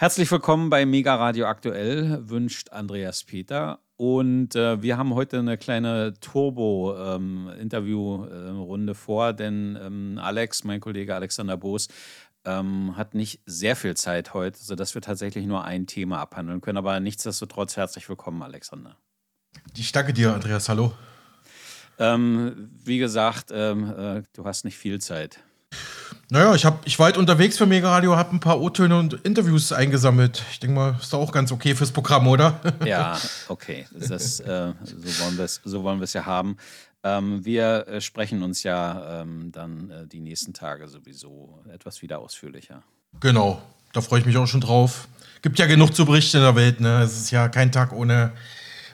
Herzlich willkommen bei Mega Radio Aktuell, wünscht Andreas Peter. Und äh, wir haben heute eine kleine Turbo-Interview-Runde ähm, vor, denn ähm, Alex, mein Kollege Alexander Boos, ähm, hat nicht sehr viel Zeit heute, sodass wir tatsächlich nur ein Thema abhandeln können. Aber nichtsdestotrotz herzlich willkommen, Alexander. Ich danke dir, Andreas. Hallo. Ähm, wie gesagt, ähm, äh, du hast nicht viel Zeit. Naja, ich, hab, ich war halt unterwegs für Mega Radio, habe ein paar O-Töne und Interviews eingesammelt. Ich denke mal, ist doch auch ganz okay fürs Programm, oder? Ja, okay. Das, äh, so wollen wir es so wollen ja haben. Ähm, wir äh, sprechen uns ja ähm, dann äh, die nächsten Tage sowieso etwas wieder ausführlicher. Genau, da freue ich mich auch schon drauf. Gibt ja genug zu berichten in der Welt, ne? Es ist ja kein Tag ohne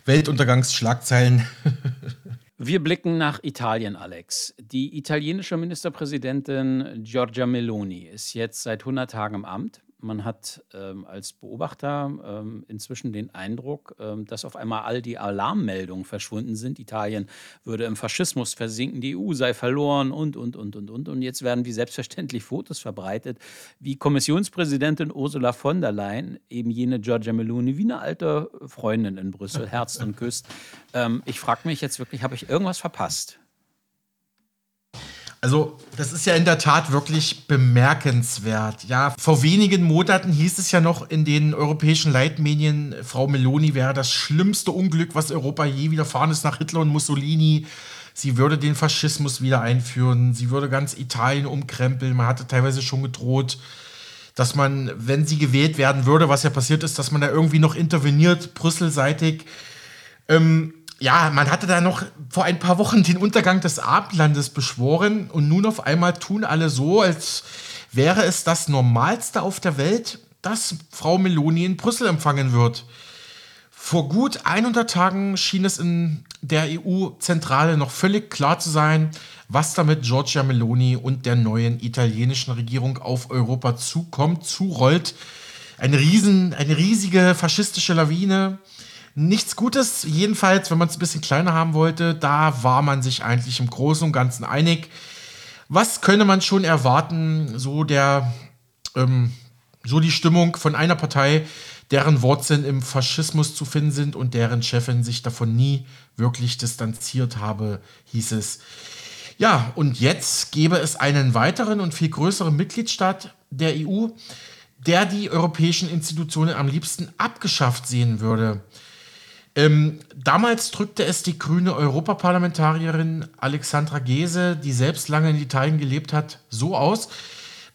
Weltuntergangsschlagzeilen. Wir blicken nach Italien, Alex. Die italienische Ministerpräsidentin Giorgia Meloni ist jetzt seit 100 Tagen im Amt. Man hat ähm, als Beobachter ähm, inzwischen den Eindruck, ähm, dass auf einmal all die Alarmmeldungen verschwunden sind. Italien würde im Faschismus versinken, die EU sei verloren und, und, und, und, und. Und jetzt werden wie selbstverständlich Fotos verbreitet, wie Kommissionspräsidentin Ursula von der Leyen, eben jene Giorgia Meloni, wie eine alte Freundin in Brüssel, herzt und küsst. Ähm, ich frage mich jetzt wirklich, habe ich irgendwas verpasst? Also, das ist ja in der Tat wirklich bemerkenswert. Ja, vor wenigen Monaten hieß es ja noch in den europäischen Leitmedien, Frau Meloni wäre das schlimmste Unglück, was Europa je widerfahren ist nach Hitler und Mussolini. Sie würde den Faschismus wieder einführen. Sie würde ganz Italien umkrempeln. Man hatte teilweise schon gedroht, dass man, wenn sie gewählt werden würde, was ja passiert ist, dass man da irgendwie noch interveniert, brüsselseitig. Ähm, ja, man hatte da noch vor ein paar Wochen den Untergang des Abendlandes beschworen und nun auf einmal tun alle so, als wäre es das Normalste auf der Welt, dass Frau Meloni in Brüssel empfangen wird. Vor gut 100 Tagen schien es in der EU-Zentrale noch völlig klar zu sein, was damit Giorgia Meloni und der neuen italienischen Regierung auf Europa zukommt, zurollt. Eine, riesen, eine riesige faschistische Lawine, nichts Gutes. Jedenfalls, wenn man es ein bisschen kleiner haben wollte, da war man sich eigentlich im Großen und Ganzen einig. Was könne man schon erwarten? So der, ähm, so die Stimmung von einer Partei, deren Wurzeln im Faschismus zu finden sind und deren Chefin sich davon nie wirklich distanziert habe, hieß es. Ja, und jetzt gäbe es einen weiteren und viel größeren Mitgliedstaat der EU, der die europäischen Institutionen am liebsten abgeschafft sehen würde. Ähm, damals drückte es die grüne Europaparlamentarierin Alexandra Gese, die selbst lange in Italien gelebt hat, so aus.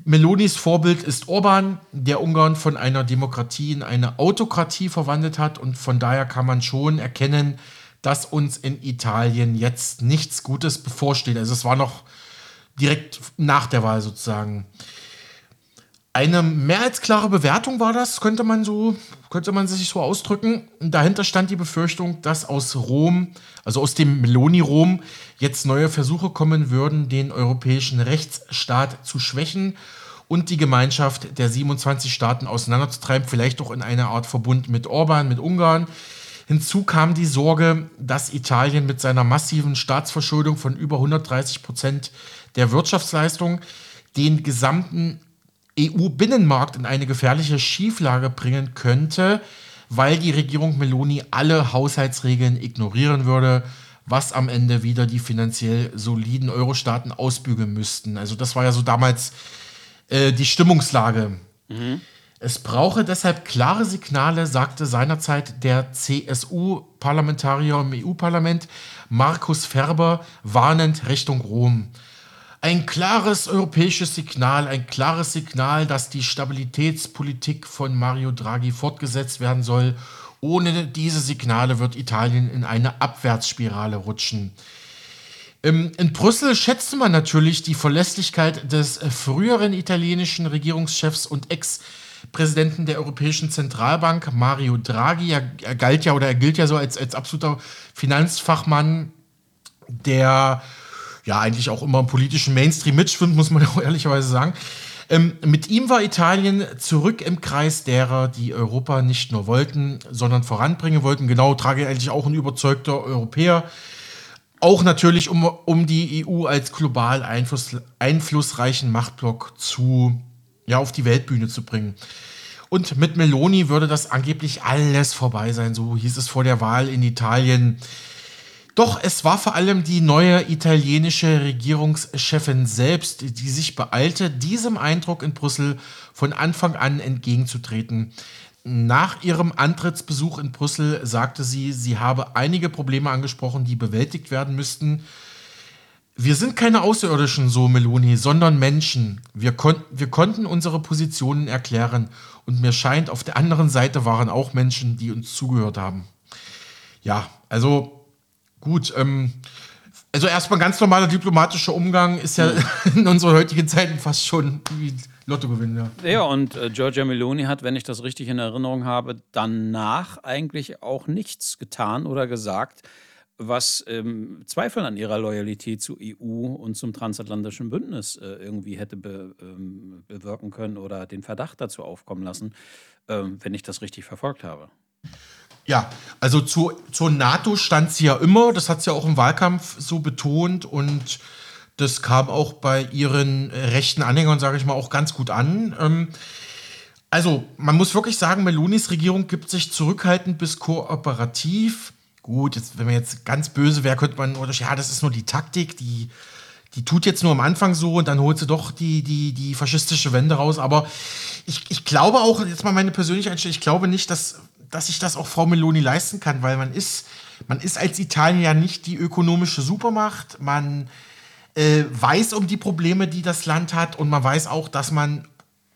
Melonis Vorbild ist Orban, der Ungarn von einer Demokratie in eine Autokratie verwandelt hat. Und von daher kann man schon erkennen, dass uns in Italien jetzt nichts Gutes bevorsteht. Also es war noch direkt nach der Wahl sozusagen. Eine mehr als klare Bewertung war das, könnte man so, könnte man sich so ausdrücken. Dahinter stand die Befürchtung, dass aus Rom, also aus dem Meloni-Rom, jetzt neue Versuche kommen würden, den europäischen Rechtsstaat zu schwächen und die Gemeinschaft der 27 Staaten auseinanderzutreiben, vielleicht auch in einer Art Verbund mit Orban, mit Ungarn. Hinzu kam die Sorge, dass Italien mit seiner massiven Staatsverschuldung von über 130 Prozent der Wirtschaftsleistung den gesamten EU-Binnenmarkt in eine gefährliche Schieflage bringen könnte, weil die Regierung Meloni alle Haushaltsregeln ignorieren würde, was am Ende wieder die finanziell soliden Euro-Staaten ausbügeln müssten. Also das war ja so damals äh, die Stimmungslage. Mhm. Es brauche deshalb klare Signale, sagte seinerzeit der CSU-Parlamentarier im EU-Parlament Markus Ferber warnend Richtung Rom ein klares europäisches Signal, ein klares Signal, dass die Stabilitätspolitik von Mario Draghi fortgesetzt werden soll. Ohne diese Signale wird Italien in eine Abwärtsspirale rutschen. Ähm, in Brüssel schätzte man natürlich die Verlässlichkeit des früheren italienischen Regierungschefs und Ex-Präsidenten der Europäischen Zentralbank, Mario Draghi. Er, galt ja oder er gilt ja so als, als absoluter Finanzfachmann, der ja eigentlich auch immer im politischen Mainstream mitschwimmt, muss man auch ehrlicherweise sagen. Ähm, mit ihm war Italien zurück im Kreis derer, die Europa nicht nur wollten, sondern voranbringen wollten. Genau, trage eigentlich auch ein überzeugter Europäer. Auch natürlich, um, um die EU als global Einfluss, einflussreichen Machtblock zu, ja, auf die Weltbühne zu bringen. Und mit Meloni würde das angeblich alles vorbei sein, so hieß es vor der Wahl in Italien. Doch es war vor allem die neue italienische Regierungschefin selbst, die sich beeilte, diesem Eindruck in Brüssel von Anfang an entgegenzutreten. Nach ihrem Antrittsbesuch in Brüssel sagte sie, sie habe einige Probleme angesprochen, die bewältigt werden müssten. Wir sind keine Außerirdischen, so Meloni, sondern Menschen. Wir, kon wir konnten unsere Positionen erklären und mir scheint, auf der anderen Seite waren auch Menschen, die uns zugehört haben. Ja, also Gut, ähm, also erstmal ganz normaler diplomatischer Umgang ist ja in unseren heutigen Zeiten fast schon wie Lottogewinn, ja. Ja, und äh, Giorgia Meloni hat, wenn ich das richtig in Erinnerung habe, danach eigentlich auch nichts getan oder gesagt, was ähm, Zweifel an ihrer Loyalität zur EU und zum transatlantischen Bündnis äh, irgendwie hätte be, ähm, bewirken können oder den Verdacht dazu aufkommen lassen, ähm, wenn ich das richtig verfolgt habe. Ja, also zu, zur NATO stand sie ja immer, das hat sie ja auch im Wahlkampf so betont und das kam auch bei ihren rechten Anhängern, sage ich mal, auch ganz gut an. Ähm, also man muss wirklich sagen, Melonis Regierung gibt sich zurückhaltend bis kooperativ. Gut, jetzt, wenn man jetzt ganz böse wäre, könnte man, oder ja, das ist nur die Taktik, die, die tut jetzt nur am Anfang so und dann holt sie doch die, die, die faschistische Wende raus. Aber ich, ich glaube auch, jetzt mal meine persönliche Einstellung, ich glaube nicht, dass dass sich das auch Frau Meloni leisten kann, weil man ist, man ist als Italien ja nicht die ökonomische Supermacht. Man äh, weiß um die Probleme, die das Land hat und man weiß auch, dass man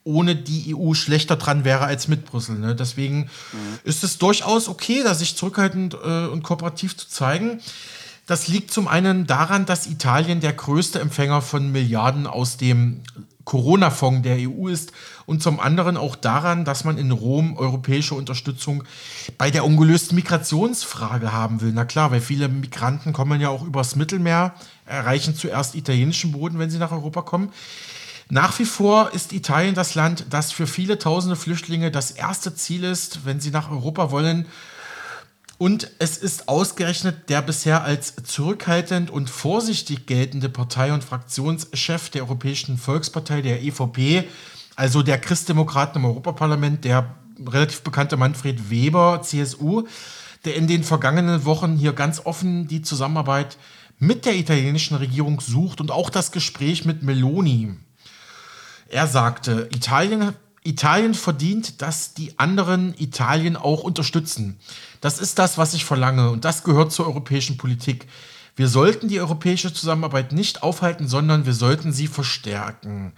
ohne die EU schlechter dran wäre als mit Brüssel. Ne? Deswegen mhm. ist es durchaus okay, da sich zurückhaltend äh, und kooperativ zu zeigen. Das liegt zum einen daran, dass Italien der größte Empfänger von Milliarden aus dem Corona-Fonds der EU ist und zum anderen auch daran, dass man in Rom europäische Unterstützung bei der ungelösten Migrationsfrage haben will. Na klar, weil viele Migranten kommen ja auch übers Mittelmeer, erreichen zuerst italienischen Boden, wenn sie nach Europa kommen. Nach wie vor ist Italien das Land, das für viele tausende Flüchtlinge das erste Ziel ist, wenn sie nach Europa wollen. Und es ist ausgerechnet der bisher als zurückhaltend und vorsichtig geltende Partei- und Fraktionschef der Europäischen Volkspartei, der EVP, also der Christdemokraten im Europaparlament, der relativ bekannte Manfred Weber, CSU, der in den vergangenen Wochen hier ganz offen die Zusammenarbeit mit der italienischen Regierung sucht und auch das Gespräch mit Meloni. Er sagte, Italien, Italien verdient, dass die anderen Italien auch unterstützen. Das ist das, was ich verlange und das gehört zur europäischen Politik. Wir sollten die europäische Zusammenarbeit nicht aufhalten, sondern wir sollten sie verstärken.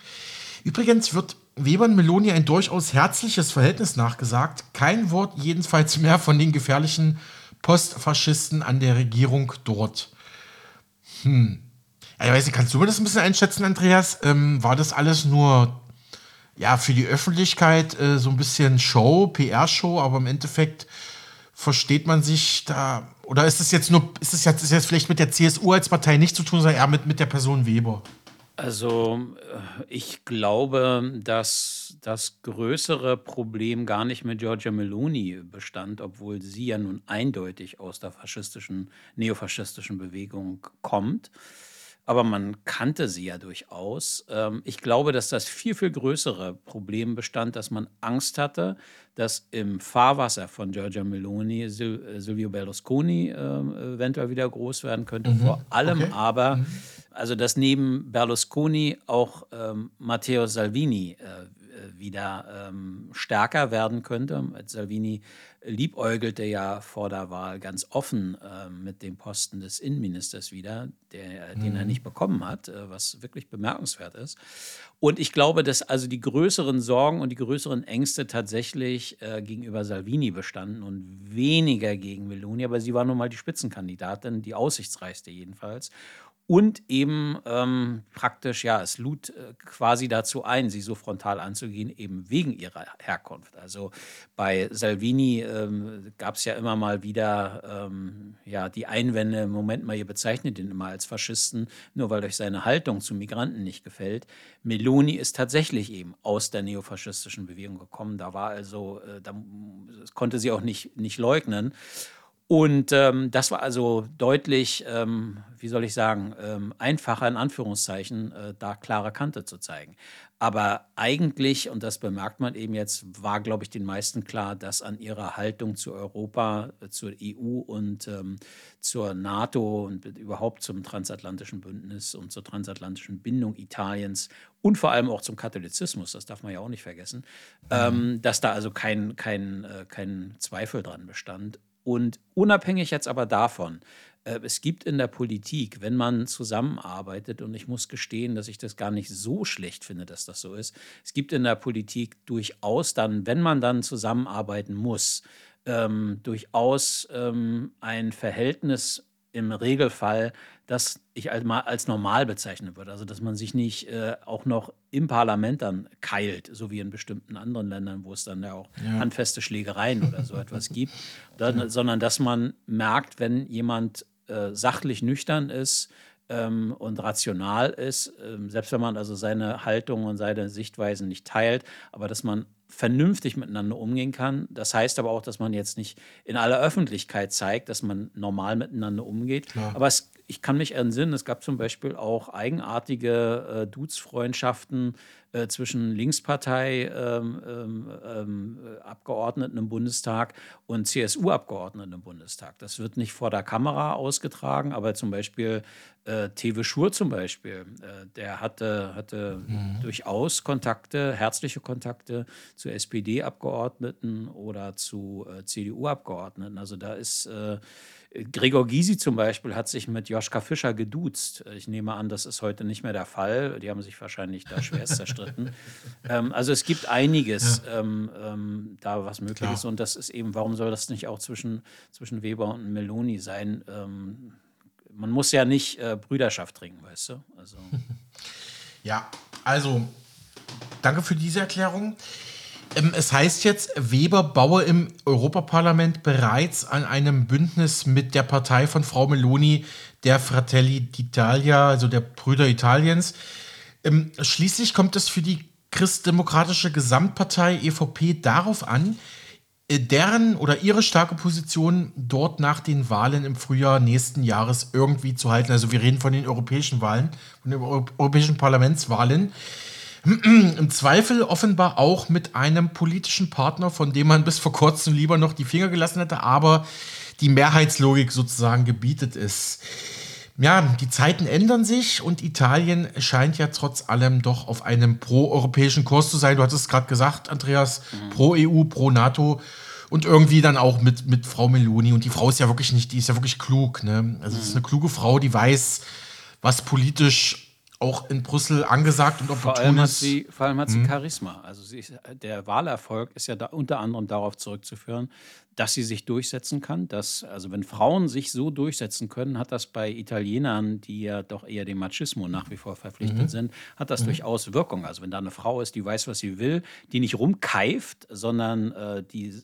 Übrigens wird Weber und Meloni ein durchaus herzliches Verhältnis nachgesagt. Kein Wort jedenfalls mehr von den gefährlichen Postfaschisten an der Regierung dort. Hm. ich weiß nicht, kannst du mir das ein bisschen einschätzen, Andreas? Ähm, war das alles nur ja, für die Öffentlichkeit äh, so ein bisschen Show, PR-Show, aber im Endeffekt versteht man sich da, oder ist es jetzt nur, ist es jetzt, ist jetzt vielleicht mit der CSU als Partei nicht zu tun, sondern eher mit, mit der Person Weber? Also, äh, ich glaube, dass das größere Problem gar nicht mit Giorgia Meloni bestand, obwohl sie ja nun eindeutig aus der faschistischen, neofaschistischen Bewegung kommt. Aber man kannte sie ja durchaus. Ähm, ich glaube, dass das viel, viel größere Problem bestand, dass man Angst hatte, dass im Fahrwasser von Giorgia Meloni äh, Silvio Berlusconi äh, eventuell wieder groß werden könnte. Mhm. Vor allem okay. aber mhm also dass neben Berlusconi auch ähm, Matteo Salvini äh, äh, wieder ähm, stärker werden könnte. Salvini liebäugelte ja vor der Wahl ganz offen äh, mit dem Posten des Innenministers wieder, der, mhm. den er mhm. nicht bekommen hat, äh, was wirklich bemerkenswert ist. Und ich glaube, dass also die größeren Sorgen und die größeren Ängste tatsächlich äh, gegenüber Salvini bestanden und weniger gegen Meloni, aber sie war nun mal die Spitzenkandidatin, die aussichtsreichste jedenfalls und eben ähm, praktisch, ja, es lud äh, quasi dazu ein, sie so frontal anzugehen, eben wegen ihrer Herkunft. Also bei Salvini ähm, gab es ja immer mal wieder ähm, ja, die Einwände, Moment mal, ihr bezeichnet ihn immer als Faschisten, nur weil euch seine Haltung zu Migranten nicht gefällt. Meloni ist tatsächlich eben aus der neofaschistischen Bewegung gekommen. Da war also, äh, da konnte sie auch nicht, nicht leugnen. Und ähm, das war also deutlich, ähm, wie soll ich sagen, ähm, einfacher in Anführungszeichen, äh, da klare Kante zu zeigen. Aber eigentlich, und das bemerkt man eben jetzt, war, glaube ich, den meisten klar, dass an ihrer Haltung zu Europa, äh, zur EU und ähm, zur NATO und überhaupt zum transatlantischen Bündnis und zur transatlantischen Bindung Italiens und vor allem auch zum Katholizismus, das darf man ja auch nicht vergessen, mhm. ähm, dass da also kein, kein, äh, kein Zweifel dran bestand. Und unabhängig jetzt aber davon, äh, es gibt in der Politik, wenn man zusammenarbeitet, und ich muss gestehen, dass ich das gar nicht so schlecht finde, dass das so ist, es gibt in der Politik durchaus dann, wenn man dann zusammenarbeiten muss, ähm, durchaus ähm, ein Verhältnis im Regelfall, das ich als, als normal bezeichnen würde. Also dass man sich nicht äh, auch noch im Parlament dann keilt, so wie in bestimmten anderen Ländern, wo es dann ja auch ja. handfeste Schlägereien oder so etwas gibt, dann, ja. sondern dass man merkt, wenn jemand äh, sachlich nüchtern ist, ähm, und rational ist, ähm, selbst wenn man also seine Haltung und seine Sichtweisen nicht teilt, aber dass man vernünftig miteinander umgehen kann. Das heißt aber auch, dass man jetzt nicht in aller Öffentlichkeit zeigt, dass man normal miteinander umgeht. Klar. Aber es, ich kann mich entsinnen, es gab zum Beispiel auch eigenartige äh, Dudes-Freundschaften äh, zwischen Linkspartei-Abgeordneten ähm, ähm, ähm im Bundestag und CSU-Abgeordneten im Bundestag. Das wird nicht vor der Kamera ausgetragen, aber zum Beispiel äh, Tewe Schur zum Beispiel, äh, der hatte, hatte mhm. durchaus Kontakte, herzliche Kontakte zu SPD-Abgeordneten oder zu äh, CDU-Abgeordneten. Also da ist äh, Gregor Gysi zum Beispiel hat sich mit Joschka Fischer geduzt. Ich nehme an, das ist heute nicht mehr der Fall. Die haben sich wahrscheinlich da schwerst zerstritten. ähm, also es gibt einiges ja. ähm, ähm, da, was möglich Klar. ist. Und das ist eben, warum soll das nicht auch zwischen, zwischen Weber und Meloni sein? Ähm, man muss ja nicht äh, Brüderschaft trinken, weißt du? Also. Ja, also danke für diese Erklärung. Ähm, es heißt jetzt, Weber baue im Europaparlament bereits an einem Bündnis mit der Partei von Frau Meloni, der Fratelli d'Italia, also der Brüder Italiens. Ähm, schließlich kommt es für die christdemokratische Gesamtpartei EVP darauf an, äh, deren oder ihre starke Position dort nach den Wahlen im Frühjahr nächsten Jahres irgendwie zu halten. Also wir reden von den europäischen Wahlen, von den europäischen Parlamentswahlen. Im Zweifel offenbar auch mit einem politischen Partner, von dem man bis vor kurzem lieber noch die Finger gelassen hätte, aber die Mehrheitslogik sozusagen gebietet ist. Ja, die Zeiten ändern sich und Italien scheint ja trotz allem doch auf einem pro-europäischen Kurs zu sein. Du hattest es gerade gesagt, Andreas, mhm. pro EU, pro NATO und irgendwie dann auch mit, mit Frau Meloni. Und die Frau ist ja wirklich nicht, die ist ja wirklich klug. Ne? Also, es ist mhm. eine kluge Frau, die weiß, was politisch auch in Brüssel angesagt und opportun vor allem hat sie, Vor allem hat sie hm. Charisma. Also sie ist, der Wahlerfolg ist ja da unter anderem darauf zurückzuführen, dass sie sich durchsetzen kann. Dass, also wenn Frauen sich so durchsetzen können, hat das bei Italienern, die ja doch eher dem Machismo nach wie vor verpflichtet mhm. sind, hat das mhm. durchaus Wirkung. Also wenn da eine Frau ist, die weiß, was sie will, die nicht rumkeift, sondern äh, die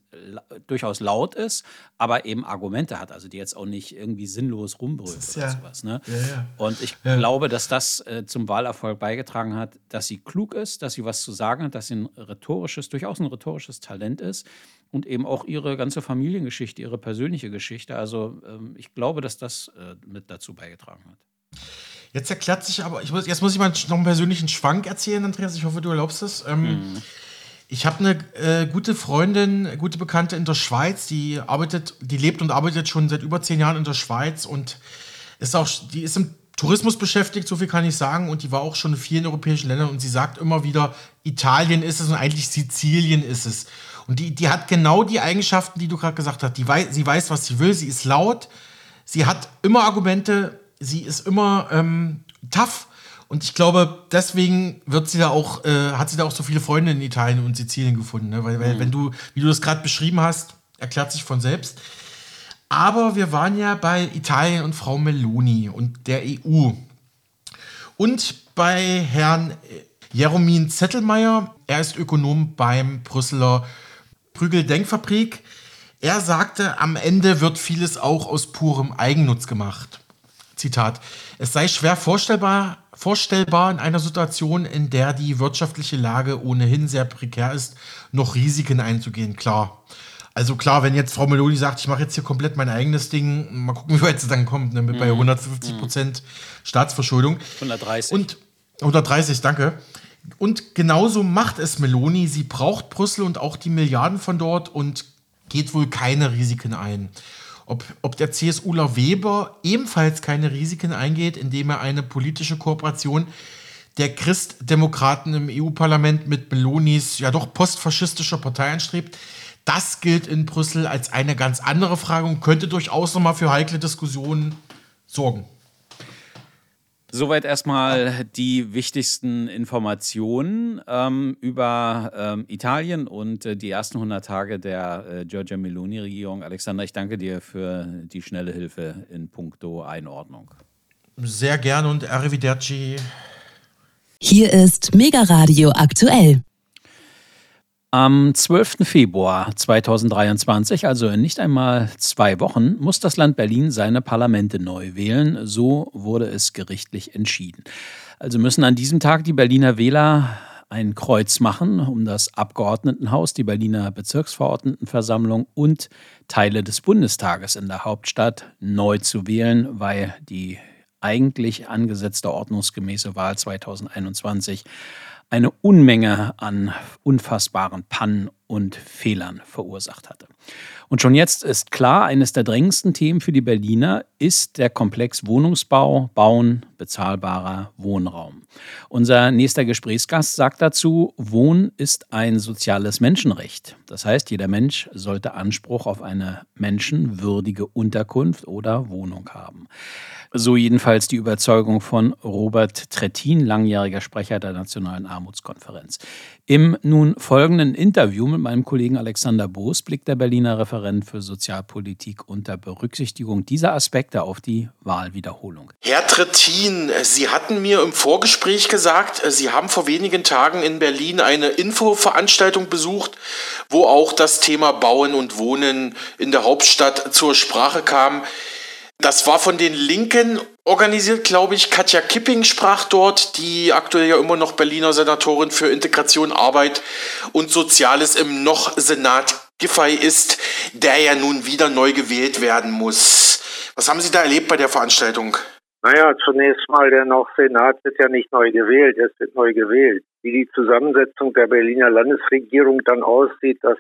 durchaus laut ist, aber eben Argumente hat, also die jetzt auch nicht irgendwie sinnlos rumbrüllt oder ja, sowas. Ne? Ja, ja. Und ich glaube, dass das äh, zum Wahlerfolg beigetragen hat, dass sie klug ist, dass sie was zu sagen hat, dass sie ein rhetorisches, durchaus ein rhetorisches Talent ist und eben auch ihre ganze Familiengeschichte, ihre persönliche Geschichte. Also ähm, ich glaube, dass das äh, mit dazu beigetragen hat. Jetzt erklärt sich aber, muss, jetzt muss ich mal noch einen persönlichen Schwank erzählen, Andreas. Ich hoffe, du erlaubst es. Ähm, mhm. Ich habe eine äh, gute Freundin, gute Bekannte in der Schweiz, die arbeitet, die lebt und arbeitet schon seit über zehn Jahren in der Schweiz und ist auch, die ist im Tourismus beschäftigt, so viel kann ich sagen, und die war auch schon in vielen europäischen Ländern und sie sagt immer wieder, Italien ist es und eigentlich Sizilien ist es. Und die, die hat genau die Eigenschaften, die du gerade gesagt hast. Die weiß, sie weiß, was sie will, sie ist laut, sie hat immer Argumente, sie ist immer ähm, tough. Und ich glaube, deswegen wird sie da auch, äh, hat sie da auch so viele Freunde in Italien und Sizilien gefunden. Ne? Weil, weil mhm. wenn du, wie du das gerade beschrieben hast, erklärt sich von selbst. Aber wir waren ja bei Italien und Frau Meloni und der EU. Und bei Herrn Jeromin Zettelmeier, er ist Ökonom beim Brüsseler Prügel-Denkfabrik. Er sagte, am Ende wird vieles auch aus purem Eigennutz gemacht. Zitat. Es sei schwer vorstellbar, vorstellbar in einer Situation, in der die wirtschaftliche Lage ohnehin sehr prekär ist, noch Risiken einzugehen. Klar. Also klar, wenn jetzt Frau Meloni sagt, ich mache jetzt hier komplett mein eigenes Ding, mal gucken, wie weit es dann kommt, ne, mit bei 150 mhm. Prozent Staatsverschuldung. 130. Und 130, danke. Und genauso macht es Meloni. Sie braucht Brüssel und auch die Milliarden von dort und geht wohl keine Risiken ein. Ob, ob der CSUler Weber ebenfalls keine Risiken eingeht, indem er eine politische Kooperation der Christdemokraten im EU-Parlament mit Melonis ja doch postfaschistischer Partei anstrebt, das gilt in Brüssel als eine ganz andere Frage und könnte durchaus nochmal für heikle Diskussionen sorgen. Soweit erstmal die wichtigsten Informationen ähm, über ähm, Italien und äh, die ersten 100 Tage der äh, Giorgia Meloni-Regierung. Alexander, ich danke dir für die schnelle Hilfe in puncto Einordnung. Sehr gerne und arrivederci. Hier ist Mega Radio aktuell. Am 12. Februar 2023, also in nicht einmal zwei Wochen, muss das Land Berlin seine Parlamente neu wählen. So wurde es gerichtlich entschieden. Also müssen an diesem Tag die Berliner Wähler ein Kreuz machen, um das Abgeordnetenhaus, die Berliner Bezirksverordnetenversammlung und Teile des Bundestages in der Hauptstadt neu zu wählen, weil die eigentlich angesetzte ordnungsgemäße Wahl 2021 eine Unmenge an unfassbaren Pannen und Fehlern verursacht hatte. Und schon jetzt ist klar, eines der drängendsten Themen für die Berliner ist der Komplex Wohnungsbau, Bauen, bezahlbarer Wohnraum. Unser nächster Gesprächsgast sagt dazu, Wohnen ist ein soziales Menschenrecht. Das heißt, jeder Mensch sollte Anspruch auf eine menschenwürdige Unterkunft oder Wohnung haben. So jedenfalls die Überzeugung von Robert Trettin, langjähriger Sprecher der Nationalen Armutskonferenz. Im nun folgenden Interview mit meinem Kollegen Alexander Boos blickt der Berliner Referent für Sozialpolitik unter Berücksichtigung dieser Aspekte auf die Wahlwiederholung. Herr Trettin, Sie hatten mir im Vorgespräch gesagt, Sie haben vor wenigen Tagen in Berlin eine Infoveranstaltung besucht, wo auch das Thema Bauen und Wohnen in der Hauptstadt zur Sprache kam. Das war von den Linken organisiert, glaube ich. Katja Kipping sprach dort, die aktuell ja immer noch Berliner Senatorin für Integration, Arbeit und Soziales im noch Senat Giffey ist, der ja nun wieder neu gewählt werden muss. Was haben Sie da erlebt bei der Veranstaltung? Naja, zunächst mal, der noch Senat wird ja nicht neu gewählt, es wird neu gewählt. Wie die Zusammensetzung der Berliner Landesregierung dann aussieht, das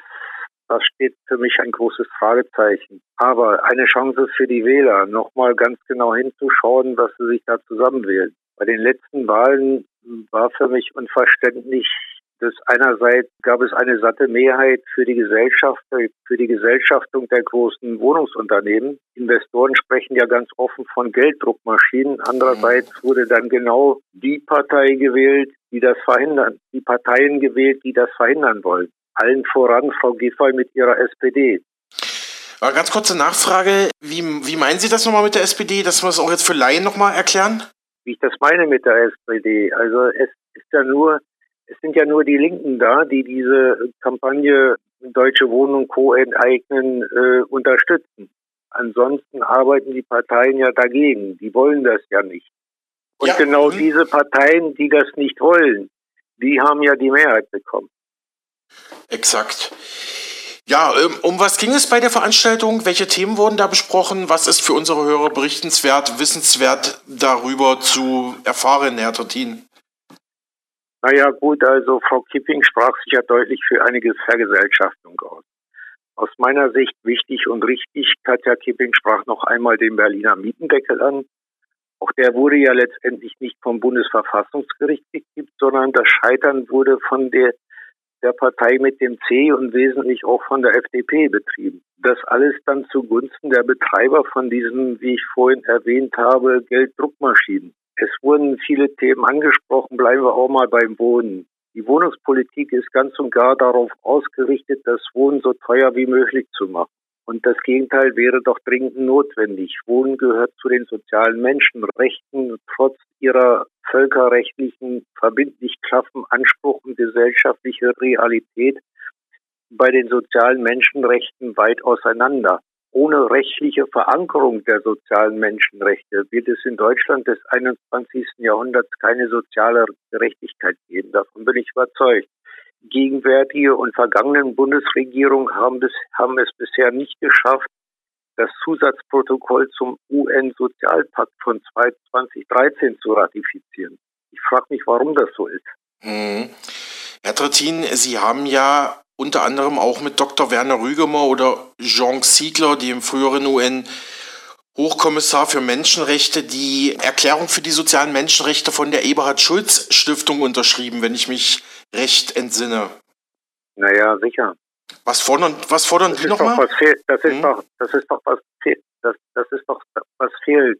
das steht für mich ein großes Fragezeichen. Aber eine Chance für die Wähler, nochmal ganz genau hinzuschauen, was sie sich da zusammenwählen. Bei den letzten Wahlen war für mich unverständlich, dass einerseits gab es eine satte Mehrheit für die Gesellschaft, für die Gesellschaftung der großen Wohnungsunternehmen. Investoren sprechen ja ganz offen von Gelddruckmaschinen. Andererseits wurde dann genau die Partei gewählt, die das verhindern, die Parteien gewählt, die das verhindern wollen allen voran Frau Giffey mit ihrer SPD. Aber ganz kurze Nachfrage, wie, wie meinen Sie das nochmal mit der SPD, dass wir es auch jetzt für Laien nochmal erklären? Wie ich das meine mit der SPD. Also es ist ja nur, es sind ja nur die Linken da, die diese Kampagne Deutsche Wohnung Co. enteignen äh, unterstützen. Ansonsten arbeiten die Parteien ja dagegen. Die wollen das ja nicht. Und ja. genau mhm. diese Parteien, die das nicht wollen, die haben ja die Mehrheit bekommen. Exakt. Ja, ähm, um was ging es bei der Veranstaltung? Welche Themen wurden da besprochen? Was ist für unsere Hörer berichtenswert, wissenswert darüber zu erfahren, Herr Tottin? Naja, gut, also Frau Kipping sprach sich ja deutlich für einige Vergesellschaftung aus. Aus meiner Sicht wichtig und richtig, Katja Kipping sprach noch einmal den Berliner Mietendeckel an. Auch der wurde ja letztendlich nicht vom Bundesverfassungsgericht gekippt, sondern das Scheitern wurde von der der Partei mit dem C und wesentlich auch von der FDP betrieben. Das alles dann zugunsten der Betreiber von diesen, wie ich vorhin erwähnt habe, Gelddruckmaschinen. Es wurden viele Themen angesprochen, bleiben wir auch mal beim Wohnen. Die Wohnungspolitik ist ganz und gar darauf ausgerichtet, das Wohnen so teuer wie möglich zu machen. Und das Gegenteil wäre doch dringend notwendig. Wohnen gehört zu den sozialen Menschenrechten. Trotz ihrer völkerrechtlichen, verbindlich klaffen Anspruch und gesellschaftliche Realität bei den sozialen Menschenrechten weit auseinander. Ohne rechtliche Verankerung der sozialen Menschenrechte wird es in Deutschland des 21. Jahrhunderts keine soziale Gerechtigkeit geben. Davon bin ich überzeugt. Gegenwärtige und vergangenen Bundesregierung haben, bis, haben es bisher nicht geschafft, das Zusatzprotokoll zum UN-Sozialpakt von 2013 zu ratifizieren. Ich frage mich, warum das so ist. Hm. Herr Trittin, Sie haben ja unter anderem auch mit Dr. Werner Rügemer oder Jean Ziegler, dem früheren UN Hochkommissar für Menschenrechte, die Erklärung für die sozialen Menschenrechte von der Eberhard Schulz Stiftung unterschrieben, wenn ich mich recht entsinne. Naja, sicher. Was fordern, was fordern das die nochmal? Das ist hm? doch, das ist doch was, das, das ist doch was fehlt.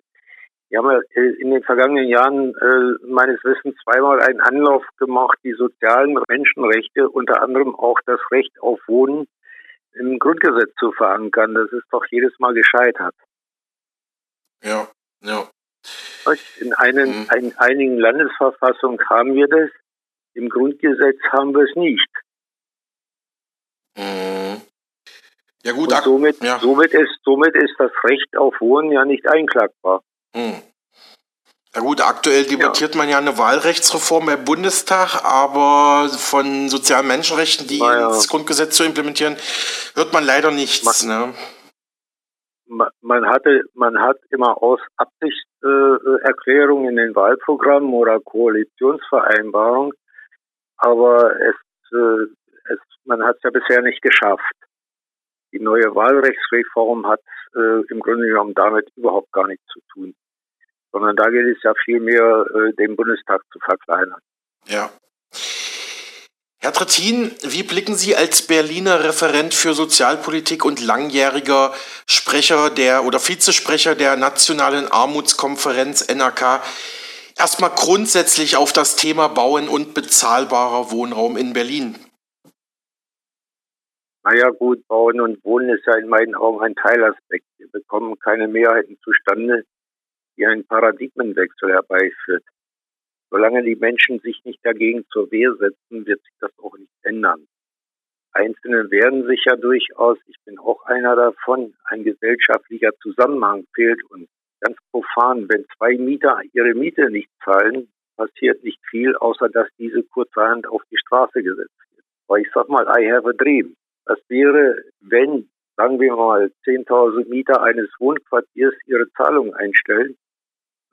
Wir haben ja in den vergangenen Jahren äh, meines Wissens zweimal einen Anlauf gemacht, die sozialen Menschenrechte, unter anderem auch das Recht auf Wohnen, im Grundgesetz zu verankern. Das ist doch jedes Mal gescheitert. Ja, ja. In einen, mhm. ein, einigen Landesverfassungen haben wir das, im Grundgesetz haben wir es nicht. Mhm. Ja gut, Und somit, ja. somit, ist, somit ist das Recht auf Wohnen ja nicht einklagbar. Mhm. Ja gut, aktuell debattiert ja. man ja eine Wahlrechtsreform im Bundestag, aber von sozialen Menschenrechten, die naja. ins Grundgesetz zu implementieren, hört man leider nichts. Man, ne? man hatte, man hat immer aus Absichtserklärungen äh, in den Wahlprogrammen oder Koalitionsvereinbarungen, aber es, äh, es, man hat es ja bisher nicht geschafft. Die neue Wahlrechtsreform hat äh, im Grunde genommen damit überhaupt gar nichts zu tun, sondern da geht es ja vielmehr, äh, den Bundestag zu verkleinern. Ja. Herr Trittin, wie blicken Sie als Berliner Referent für Sozialpolitik und langjähriger Sprecher der oder Vizesprecher der Nationalen Armutskonferenz NRK erstmal grundsätzlich auf das Thema Bauen und bezahlbarer Wohnraum in Berlin? Naja gut, Bauen und Wohnen ist ja in meinen Augen ein Teilaspekt. Wir bekommen keine Mehrheiten zustande, die einen Paradigmenwechsel herbeiführt. Solange die Menschen sich nicht dagegen zur Wehr setzen, wird sich das auch nicht ändern. Einzelne werden sich ja durchaus, ich bin auch einer davon, ein gesellschaftlicher Zusammenhang fehlt uns. Ganz profan, wenn zwei Mieter ihre Miete nicht zahlen, passiert nicht viel, außer dass diese kurzerhand auf die Straße gesetzt wird. Aber ich sag mal, I have a dream. Was wäre, wenn, sagen wir mal, 10.000 Mieter eines Wohnquartiers ihre Zahlung einstellen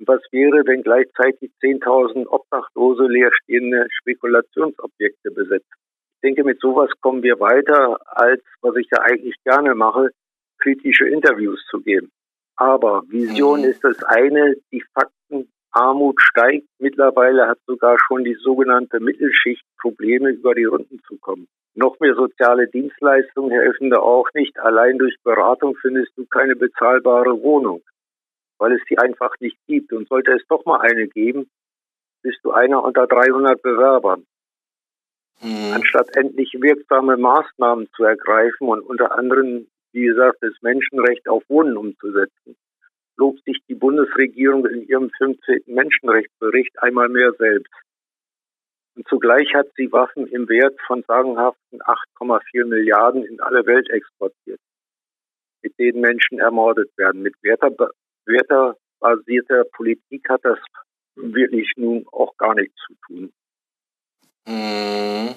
was wäre, wenn gleichzeitig 10.000 obdachlose leerstehende Spekulationsobjekte besetzt? Ich denke, mit sowas kommen wir weiter, als was ich ja eigentlich gerne mache, kritische Interviews zu geben. Aber Vision mhm. ist das eine, die Fakten, Armut steigt. Mittlerweile hat sogar schon die sogenannte Mittelschicht Probleme, über die Runden zu kommen. Noch mehr soziale Dienstleistungen helfen da auch nicht. Allein durch Beratung findest du keine bezahlbare Wohnung weil es die einfach nicht gibt. Und sollte es doch mal eine geben, bist du einer unter 300 Bewerbern. Mhm. Anstatt endlich wirksame Maßnahmen zu ergreifen und unter anderem, wie gesagt, das Menschenrecht auf Wohnen umzusetzen, lobt sich die Bundesregierung in ihrem 15. Menschenrechtsbericht einmal mehr selbst. Und zugleich hat sie Waffen im Wert von sagenhaften 8,4 Milliarden in alle Welt exportiert, mit denen Menschen ermordet werden, mit Werter, wertebasierter Politik hat das wirklich nun auch gar nichts zu tun. Mhm.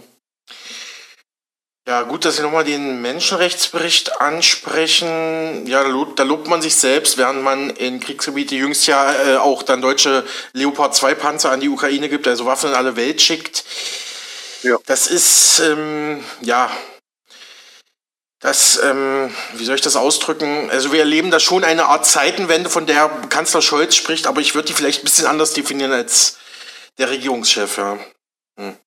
Ja, gut, dass Sie nochmal den Menschenrechtsbericht ansprechen. Ja, da lobt, da lobt, man sich selbst, während man in Kriegsgebiete jüngst ja äh, auch dann deutsche Leopard 2 Panzer an die Ukraine gibt, also Waffen in alle Welt schickt. Ja. Das ist, ähm, ja, das, ähm, wie soll ich das ausdrücken? Also wir erleben da schon eine Art Zeitenwende, von der Kanzler Scholz spricht, aber ich würde die vielleicht ein bisschen anders definieren als der Regierungschef, ja. Hm.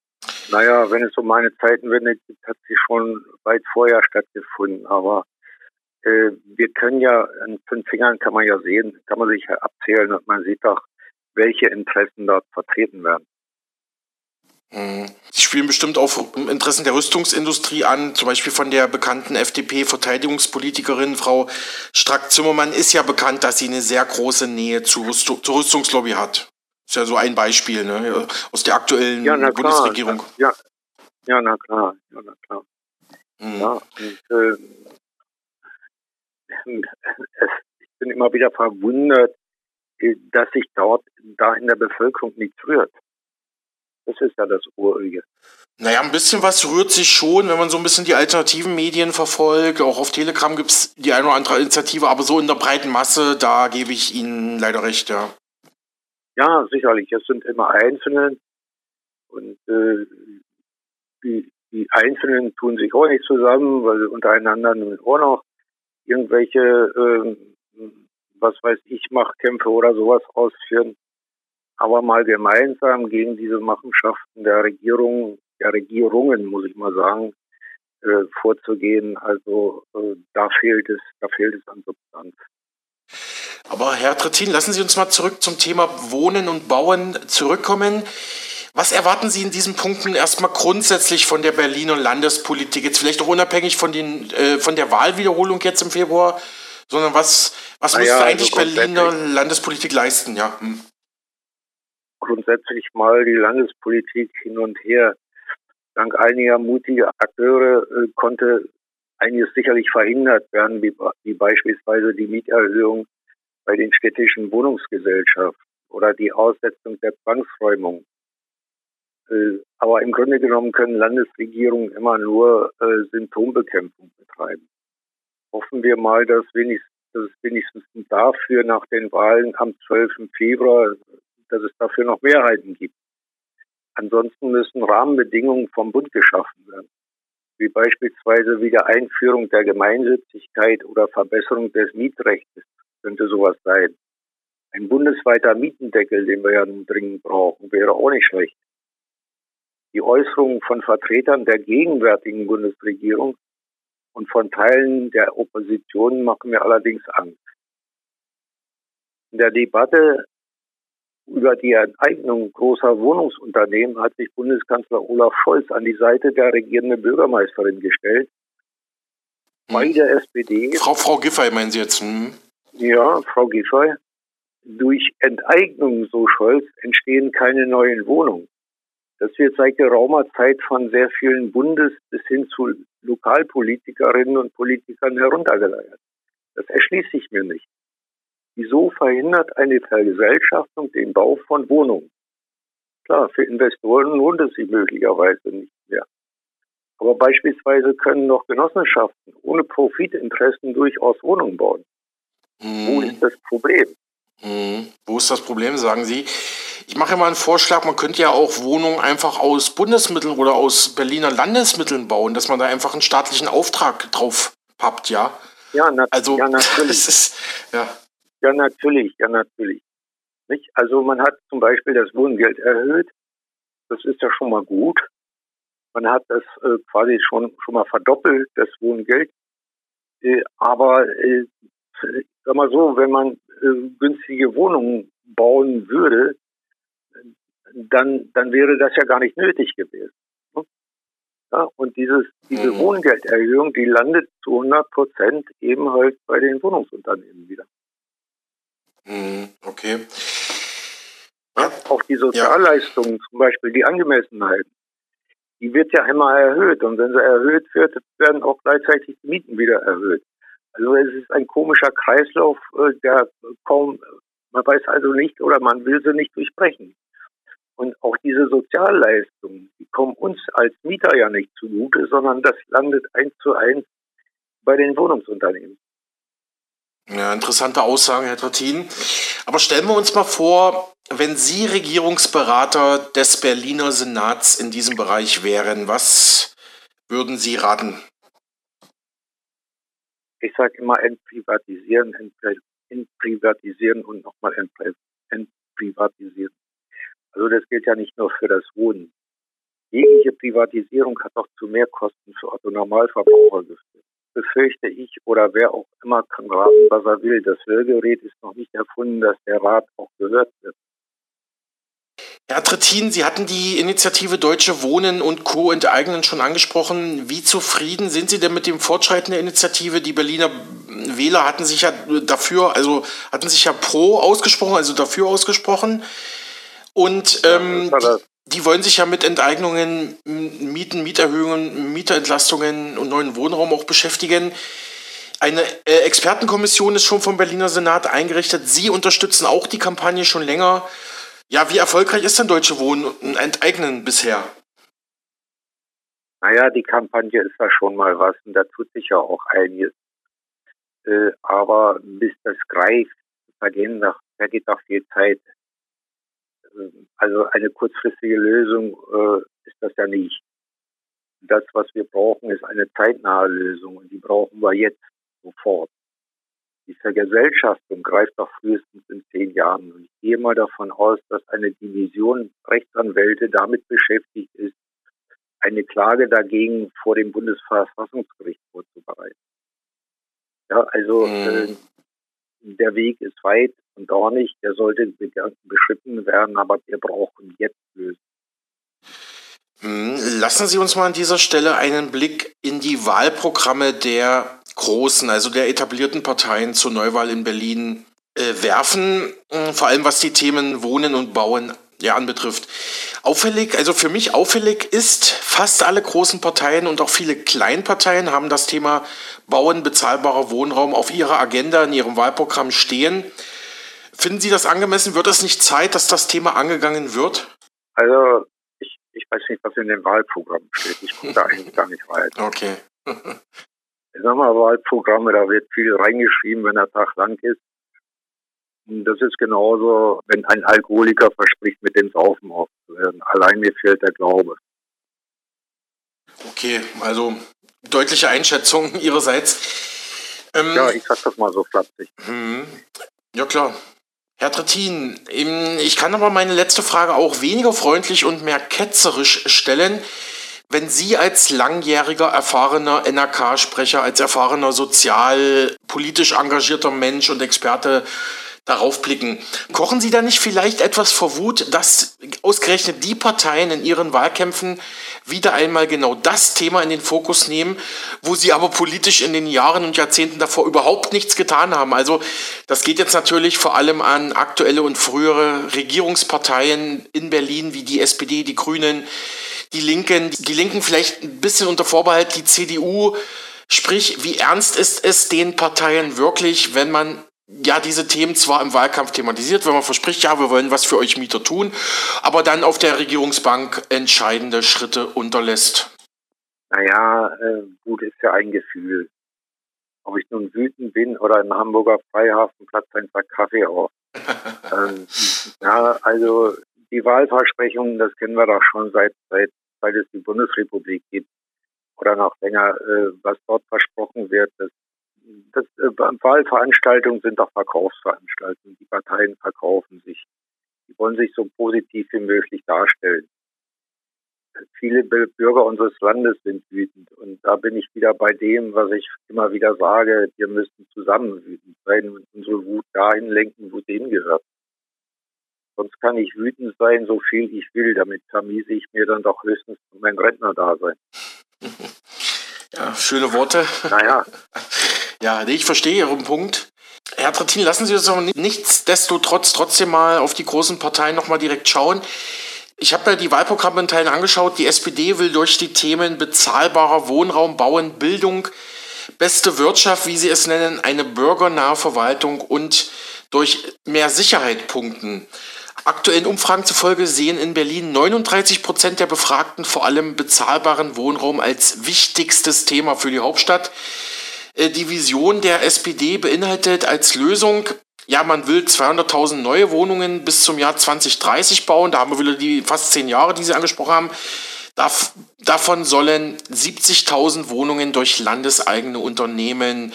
Naja, wenn es um eine Zeitenwende gibt, hat sie schon weit vorher stattgefunden, aber äh, wir können ja, an fünf Fingern kann man ja sehen, kann man sich ja abzählen und man sieht doch, welche Interessen dort vertreten werden. Sie spielen bestimmt auch Interessen der Rüstungsindustrie an, zum Beispiel von der bekannten FDP-Verteidigungspolitikerin Frau Strack-Zimmermann ist ja bekannt, dass sie eine sehr große Nähe zur Rüstungslobby hat. Ist ja so ein Beispiel ne, aus der aktuellen ja, Bundesregierung. Ja, ja, na klar, ja, na klar. Mhm. Ja, und, äh, es, ich bin immer wieder verwundert, äh, dass sich dort da in der Bevölkerung nichts rührt. Das ist ja das Urige. Naja, ein bisschen was rührt sich schon, wenn man so ein bisschen die alternativen Medien verfolgt. Auch auf Telegram gibt es die eine oder andere Initiative, aber so in der breiten Masse, da gebe ich Ihnen leider recht, ja. Ja, sicherlich. Es sind immer Einzelne und äh, die, die Einzelnen tun sich auch nicht zusammen, weil untereinander nun auch noch irgendwelche, äh, was weiß ich, Machtkämpfe oder sowas ausführen. Aber mal gemeinsam gegen diese Machenschaften der Regierung, der Regierungen, muss ich mal sagen, äh, vorzugehen. Also äh, da fehlt es, da fehlt es an Substanz. Aber Herr Trittin, lassen Sie uns mal zurück zum Thema Wohnen und Bauen zurückkommen. Was erwarten Sie in diesen Punkten erstmal grundsätzlich von der Berliner Landespolitik? Jetzt vielleicht auch unabhängig von, den, äh, von der Wahlwiederholung jetzt im Februar, sondern was, was müsste ja, eigentlich also Berliner Landespolitik leisten? Ja. Hm. Grundsätzlich mal die Landespolitik hin und her. Dank einiger mutiger Akteure äh, konnte einiges sicherlich verhindert werden, wie, wie beispielsweise die Mieterhöhung bei den städtischen Wohnungsgesellschaften oder die Aussetzung der Zwangsräumung. Äh, aber im Grunde genommen können Landesregierungen immer nur äh, Symptombekämpfung betreiben. Hoffen wir mal, dass, wenigstens, dass es wenigstens dafür nach den Wahlen am 12. Februar, dass es dafür noch Mehrheiten gibt. Ansonsten müssen Rahmenbedingungen vom Bund geschaffen werden, wie beispielsweise Wiedereinführung der Gemeinnützigkeit oder Verbesserung des Mietrechts könnte sowas sein. Ein bundesweiter Mietendeckel, den wir ja nun dringend brauchen, wäre auch nicht schlecht. Die Äußerungen von Vertretern der gegenwärtigen Bundesregierung und von Teilen der Opposition machen mir allerdings Angst. In der Debatte über die Enteignung großer Wohnungsunternehmen hat sich Bundeskanzler Olaf Scholz an die Seite der regierenden Bürgermeisterin gestellt. Bei hm. der SPD. Frau, Frau Giffey meinen Sie jetzt? Hm? Ja, Frau Giffey. Durch Enteignung, so Scholz, entstehen keine neuen Wohnungen. Das wird seit geraumer Zeit von sehr vielen Bundes- bis hin zu Lokalpolitikerinnen und Politikern heruntergeleiert. Das erschließt sich mir nicht. Wieso verhindert eine Vergesellschaftung den Bau von Wohnungen? Klar, für Investoren lohnt es sich möglicherweise nicht mehr. Aber beispielsweise können noch Genossenschaften ohne Profitinteressen durchaus Wohnungen bauen. Mhm. Wo ist das Problem? Mhm. Wo ist das Problem, sagen Sie? Ich mache mal einen Vorschlag, man könnte ja auch Wohnungen einfach aus Bundesmitteln oder aus Berliner Landesmitteln bauen, dass man da einfach einen staatlichen Auftrag drauf pappt, ja? Ja, nat also, ja natürlich. Ist, ja. ja, natürlich, ja, natürlich. Nicht? Also man hat zum Beispiel das Wohngeld erhöht. Das ist ja schon mal gut. Man hat das äh, quasi schon, schon mal verdoppelt, das Wohngeld. Äh, aber äh, sag mal so, wenn man äh, günstige Wohnungen bauen würde, dann, dann wäre das ja gar nicht nötig gewesen. Ne? Ja, und dieses, diese mhm. Wohngelderhöhung, die landet zu 100 Prozent eben halt bei den Wohnungsunternehmen wieder. Mhm, okay. Ja, auch die Sozialleistungen, ja. zum Beispiel die Angemessenheit, die wird ja einmal erhöht. Und wenn sie erhöht wird, werden auch gleichzeitig die Mieten wieder erhöht. Also es ist ein komischer Kreislauf, äh, der kaum, man weiß also nicht oder man will sie nicht durchbrechen. Und auch diese Sozialleistungen, die kommen uns als Mieter ja nicht zugute, sondern das landet eins zu eins bei den Wohnungsunternehmen. Ja, interessante Aussagen, Herr Trattin. Aber stellen wir uns mal vor, wenn Sie Regierungsberater des Berliner Senats in diesem Bereich wären, was würden Sie raten? Ich sage immer entprivatisieren, entprivatisieren und nochmal entprivatisieren. Also das gilt ja nicht nur für das Wohnen. Jegliche Privatisierung hat doch zu Mehrkosten für Otto Normalverbraucher geführt. Befürchte ich oder wer auch immer kann raten, was er will. Das Hörgerät ist noch nicht erfunden, dass der Rat auch gehört wird. Herr Trittin, Sie hatten die Initiative Deutsche Wohnen und Co. enteignen schon angesprochen. Wie zufrieden sind Sie denn mit dem Fortschreiten der Initiative? Die Berliner Wähler hatten sich ja dafür, also hatten sich ja pro ausgesprochen, also dafür ausgesprochen. Und ähm, die, die, wollen sich ja mit Enteignungen, Mieten, Mieterhöhungen, Mieterentlastungen und neuen Wohnraum auch beschäftigen. Eine äh, Expertenkommission ist schon vom Berliner Senat eingerichtet. Sie unterstützen auch die Kampagne schon länger. Ja, wie erfolgreich ist denn Deutsche Wohnen und Enteignen bisher? Naja, die Kampagne ist da schon mal was und da tut sich ja auch einiges. Äh, aber bis das greift, vergehen nach, vergeht noch viel Zeit. Äh, also eine kurzfristige Lösung äh, ist das ja nicht. Das, was wir brauchen, ist eine zeitnahe Lösung und die brauchen wir jetzt, sofort. Die Vergesellschaftung greift doch frühestens in zehn Jahren. Und ich gehe mal davon aus, dass eine Division Rechtsanwälte damit beschäftigt ist, eine Klage dagegen vor dem Bundesverfassungsgericht vorzubereiten. Ja, also mhm. äh, der Weg ist weit und dornig, der sollte beschritten werden, aber wir brauchen jetzt Lösungen. Hm, lassen Sie uns mal an dieser Stelle einen Blick in die Wahlprogramme der großen, also der etablierten Parteien zur Neuwahl in Berlin äh, werfen, hm, vor allem was die Themen Wohnen und Bauen ja, anbetrifft. Auffällig, also für mich auffällig ist, fast alle großen Parteien und auch viele Kleinparteien haben das Thema Bauen bezahlbarer Wohnraum auf ihrer Agenda in ihrem Wahlprogramm stehen. Finden Sie das angemessen? Wird es nicht Zeit, dass das Thema angegangen wird? Also ich, ich weiß nicht, was in dem Wahlprogramm steht. Ich gucke da eigentlich gar nicht weiter. Okay. ich sag mal, Wahlprogramme, da wird viel reingeschrieben, wenn der Tag lang ist. Und das ist genauso, wenn ein Alkoholiker verspricht, mit dem Saufen aufzuhören. Allein mir fehlt der Glaube. Okay, also deutliche Einschätzung Ihrerseits. Ähm, ja, ich sag das mal so flapsig. Hm, ja, klar. Herr Trittin, ich kann aber meine letzte Frage auch weniger freundlich und mehr ketzerisch stellen. Wenn Sie als langjähriger, erfahrener NRK-Sprecher, als erfahrener sozial, politisch engagierter Mensch und Experte darauf blicken. Kochen Sie da nicht vielleicht etwas vor Wut, dass ausgerechnet die Parteien in ihren Wahlkämpfen wieder einmal genau das Thema in den Fokus nehmen, wo sie aber politisch in den Jahren und Jahrzehnten davor überhaupt nichts getan haben? Also das geht jetzt natürlich vor allem an aktuelle und frühere Regierungsparteien in Berlin wie die SPD, die Grünen, die Linken, die Linken vielleicht ein bisschen unter Vorbehalt, die CDU. Sprich, wie ernst ist es den Parteien wirklich, wenn man ja diese Themen zwar im Wahlkampf thematisiert, wenn man verspricht, ja, wir wollen was für euch Mieter tun, aber dann auf der Regierungsbank entscheidende Schritte unterlässt? Naja, äh, Wut ist ja ein Gefühl. Ob ich nun wütend bin oder im Hamburger Freihafenplatz ein Sack Kaffee auf. ähm, ja, also die Wahlversprechungen, das kennen wir doch schon seit, seit, seit es die Bundesrepublik gibt oder noch länger, äh, was dort versprochen wird, das das, äh, Wahlveranstaltungen sind doch Verkaufsveranstaltungen. Die Parteien verkaufen sich. Die wollen sich so positiv wie möglich darstellen. Viele Bürger unseres Landes sind wütend. Und da bin ich wieder bei dem, was ich immer wieder sage. Wir müssen zusammen wütend sein und unsere Wut dahin lenken, wo sie hingehört. Sonst kann ich wütend sein, so viel ich will. Damit vermiese ich mir dann doch höchstens mein Rentner-Dasein. Ja, schöne Worte. Naja. Ja, ich verstehe Ihren Punkt. Herr Trittin, lassen Sie uns aber nichtsdestotrotz trotzdem mal auf die großen Parteien nochmal direkt schauen. Ich habe mir die Wahlprogramme in Teilen angeschaut. Die SPD will durch die Themen bezahlbarer Wohnraum, Bauen, Bildung, beste Wirtschaft, wie sie es nennen, eine bürgernahe Verwaltung und durch mehr Sicherheit punkten. Aktuellen Umfragen zufolge sehen in Berlin 39 Prozent der Befragten vor allem bezahlbaren Wohnraum als wichtigstes Thema für die Hauptstadt. Äh, die Vision der SPD beinhaltet als Lösung, ja, man will 200.000 neue Wohnungen bis zum Jahr 2030 bauen. Da haben wir wieder die fast zehn Jahre, die Sie angesprochen haben. davon sollen 70.000 Wohnungen durch landeseigene Unternehmen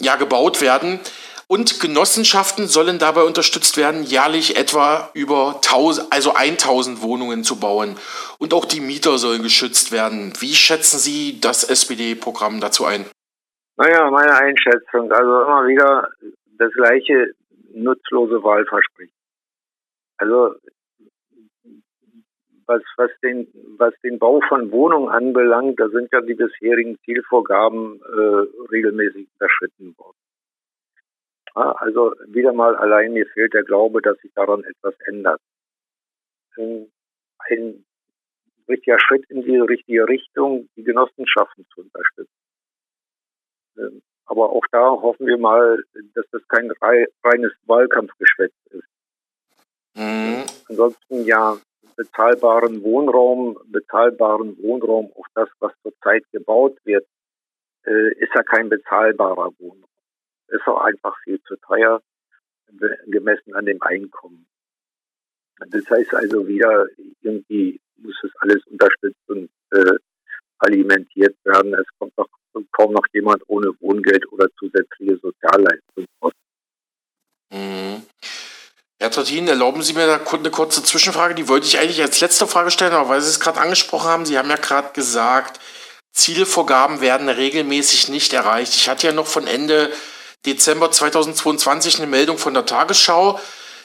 ja, gebaut werden. Und Genossenschaften sollen dabei unterstützt werden, jährlich etwa über 1000, also 1000 Wohnungen zu bauen. Und auch die Mieter sollen geschützt werden. Wie schätzen Sie das SPD-Programm dazu ein? Naja, meine Einschätzung, also immer wieder das gleiche nutzlose Wahlversprechen. Also was, was, den, was den Bau von Wohnungen anbelangt, da sind ja die bisherigen Zielvorgaben äh, regelmäßig unterschritten worden. Also wieder mal allein mir fehlt der Glaube, dass sich daran etwas ändert. Ähm, ein richtiger Schritt in die richtige Richtung, die Genossenschaften zu unterstützen. Ähm, aber auch da hoffen wir mal, dass das kein reines Wahlkampfgeschwätz ist. Mhm. ansonsten ja bezahlbaren Wohnraum, bezahlbaren Wohnraum auf das, was zurzeit gebaut wird, äh, ist ja kein bezahlbarer Wohnraum. Ist auch einfach viel zu teuer, gemessen an dem Einkommen. Das heißt also wieder, irgendwie muss es alles unterstützt und äh, alimentiert werden. Es kommt noch kaum noch jemand ohne Wohngeld oder zusätzliche Sozialleistungen aus. Mhm. Herr Tottin, erlauben Sie mir eine kurze Zwischenfrage, die wollte ich eigentlich als letzte Frage stellen, aber weil Sie es gerade angesprochen haben, Sie haben ja gerade gesagt, Zielvorgaben werden regelmäßig nicht erreicht. Ich hatte ja noch von Ende Dezember 2022 eine Meldung von der Tagesschau.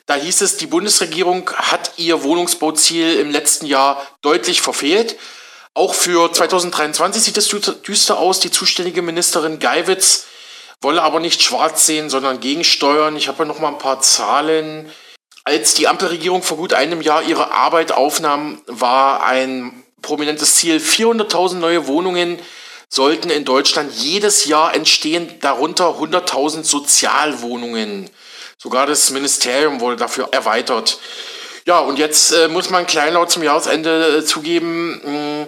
Da hieß es, die Bundesregierung hat ihr Wohnungsbauziel im letzten Jahr deutlich verfehlt. Auch für 2023 sieht es düster aus. Die zuständige Ministerin Geiwitz wolle aber nicht schwarz sehen, sondern gegensteuern. Ich habe ja noch mal ein paar Zahlen. Als die Ampelregierung vor gut einem Jahr ihre Arbeit aufnahm, war ein prominentes Ziel 400.000 neue Wohnungen sollten in Deutschland jedes Jahr entstehen, darunter 100.000 Sozialwohnungen. Sogar das Ministerium wurde dafür erweitert. Ja, und jetzt äh, muss man kleinlaut zum Jahresende äh, zugeben, mh,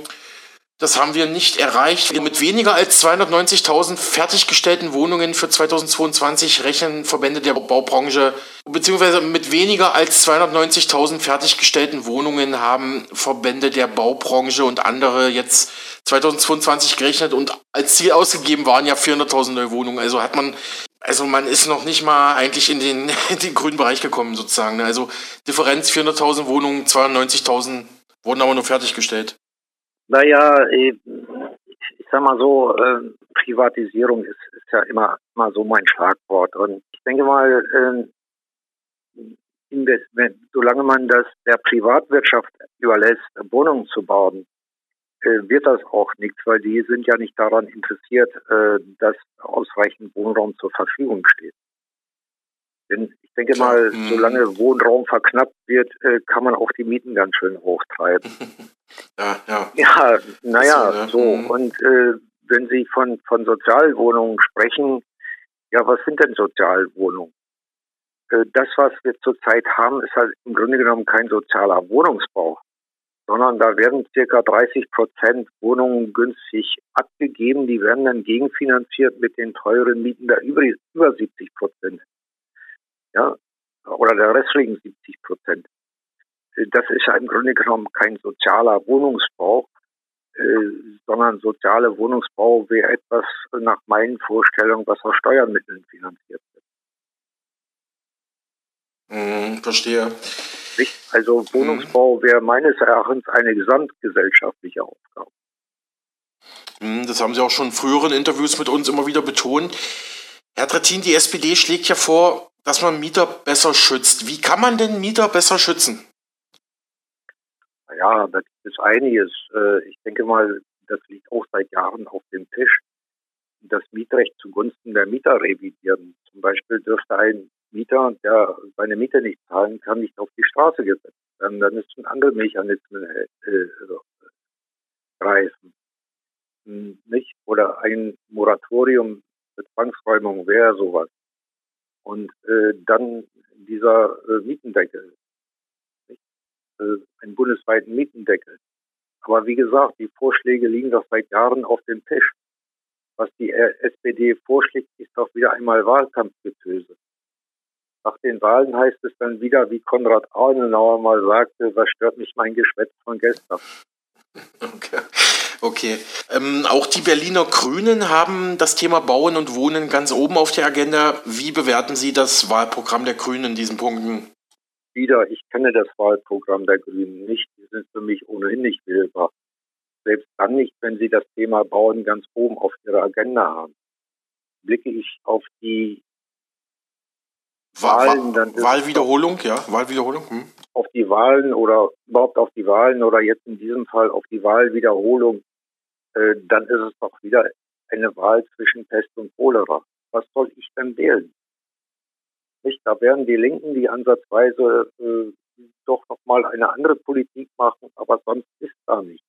das haben wir nicht erreicht. Mit weniger als 290.000 fertiggestellten Wohnungen für 2022 rechnen Verbände der Baubranche, beziehungsweise mit weniger als 290.000 fertiggestellten Wohnungen haben Verbände der Baubranche und andere jetzt 2022 gerechnet und als Ziel ausgegeben waren ja 400.000 neue Wohnungen. Also hat man, also man ist noch nicht mal eigentlich in den, in den grünen Bereich gekommen sozusagen. Ne? Also Differenz 400.000 Wohnungen, 290.000 wurden aber nur fertiggestellt. Naja, ich sag mal so, äh, Privatisierung ist, ist ja immer, immer so mein Schlagwort. Und ich denke mal, äh, solange man das der Privatwirtschaft überlässt, Wohnungen zu bauen, äh, wird das auch nichts, weil die sind ja nicht daran interessiert, äh, dass ausreichend Wohnraum zur Verfügung steht. Denn ich denke mal, mhm. solange Wohnraum verknappt wird, äh, kann man auch die Mieten ganz schön hochtreiben. ja, ja. Ja, naja, so. Ne? so. Mhm. Und äh, wenn Sie von, von Sozialwohnungen sprechen, ja, was sind denn Sozialwohnungen? Äh, das, was wir zurzeit haben, ist halt im Grunde genommen kein sozialer Wohnungsbau, sondern da werden circa 30 Prozent Wohnungen günstig abgegeben. Die werden dann gegenfinanziert mit den teuren Mieten der über, über 70 Prozent ja, oder der restlichen 70 Prozent. Das ist ja im Grunde genommen kein sozialer Wohnungsbau, äh, sondern soziale Wohnungsbau wäre etwas nach meinen Vorstellungen, was aus Steuermitteln finanziert wird. Hm, verstehe. Also mhm. Wohnungsbau wäre meines Erachtens eine gesamtgesellschaftliche Aufgabe. Hm, das haben Sie auch schon in früheren Interviews mit uns immer wieder betont. Herr Trattin, die SPD schlägt ja vor, dass man Mieter besser schützt. Wie kann man denn Mieter besser schützen? Ja, da gibt es einiges. Äh, ich denke mal, das liegt auch seit Jahren auf dem Tisch. Das Mietrecht zugunsten der Mieter revidieren. Zum Beispiel dürfte ein Mieter, der seine Miete nicht zahlen kann, nicht auf die Straße gesetzt werden. Dann müssen andere Mechanismen äh, greifen. Hm, nicht? Oder ein Moratorium für Zwangsräumung wäre sowas. Und äh, dann dieser äh, Mietendeckel, nicht? Äh, einen bundesweiten Mietendeckel. Aber wie gesagt, die Vorschläge liegen doch seit Jahren auf dem Tisch. Was die äh, SPD vorschlägt, ist doch wieder einmal Wahlkampfgetöse. Nach den Wahlen heißt es dann wieder, wie Konrad Adenauer mal sagte, was stört mich mein Geschwätz von gestern. Okay. Okay. Ähm, auch die Berliner Grünen haben das Thema Bauen und Wohnen ganz oben auf der Agenda. Wie bewerten Sie das Wahlprogramm der Grünen in diesen Punkten? Wieder, ich kenne das Wahlprogramm der Grünen nicht. Die sind für mich ohnehin nicht wählbar. Selbst dann nicht, wenn sie das Thema Bauen ganz oben auf ihrer Agenda haben. Blicke ich auf die Wahlen, dann Wahlwiederholung, ja, Wahlwiederholung. Hm. Auf die Wahlen oder überhaupt auf die Wahlen oder jetzt in diesem Fall auf die Wahlwiederholung äh, dann ist es doch wieder eine Wahl zwischen Pest und Cholera. Was soll ich denn wählen? Nicht? Da werden die Linken, die ansatzweise äh, doch nochmal eine andere Politik machen, aber sonst ist da nicht.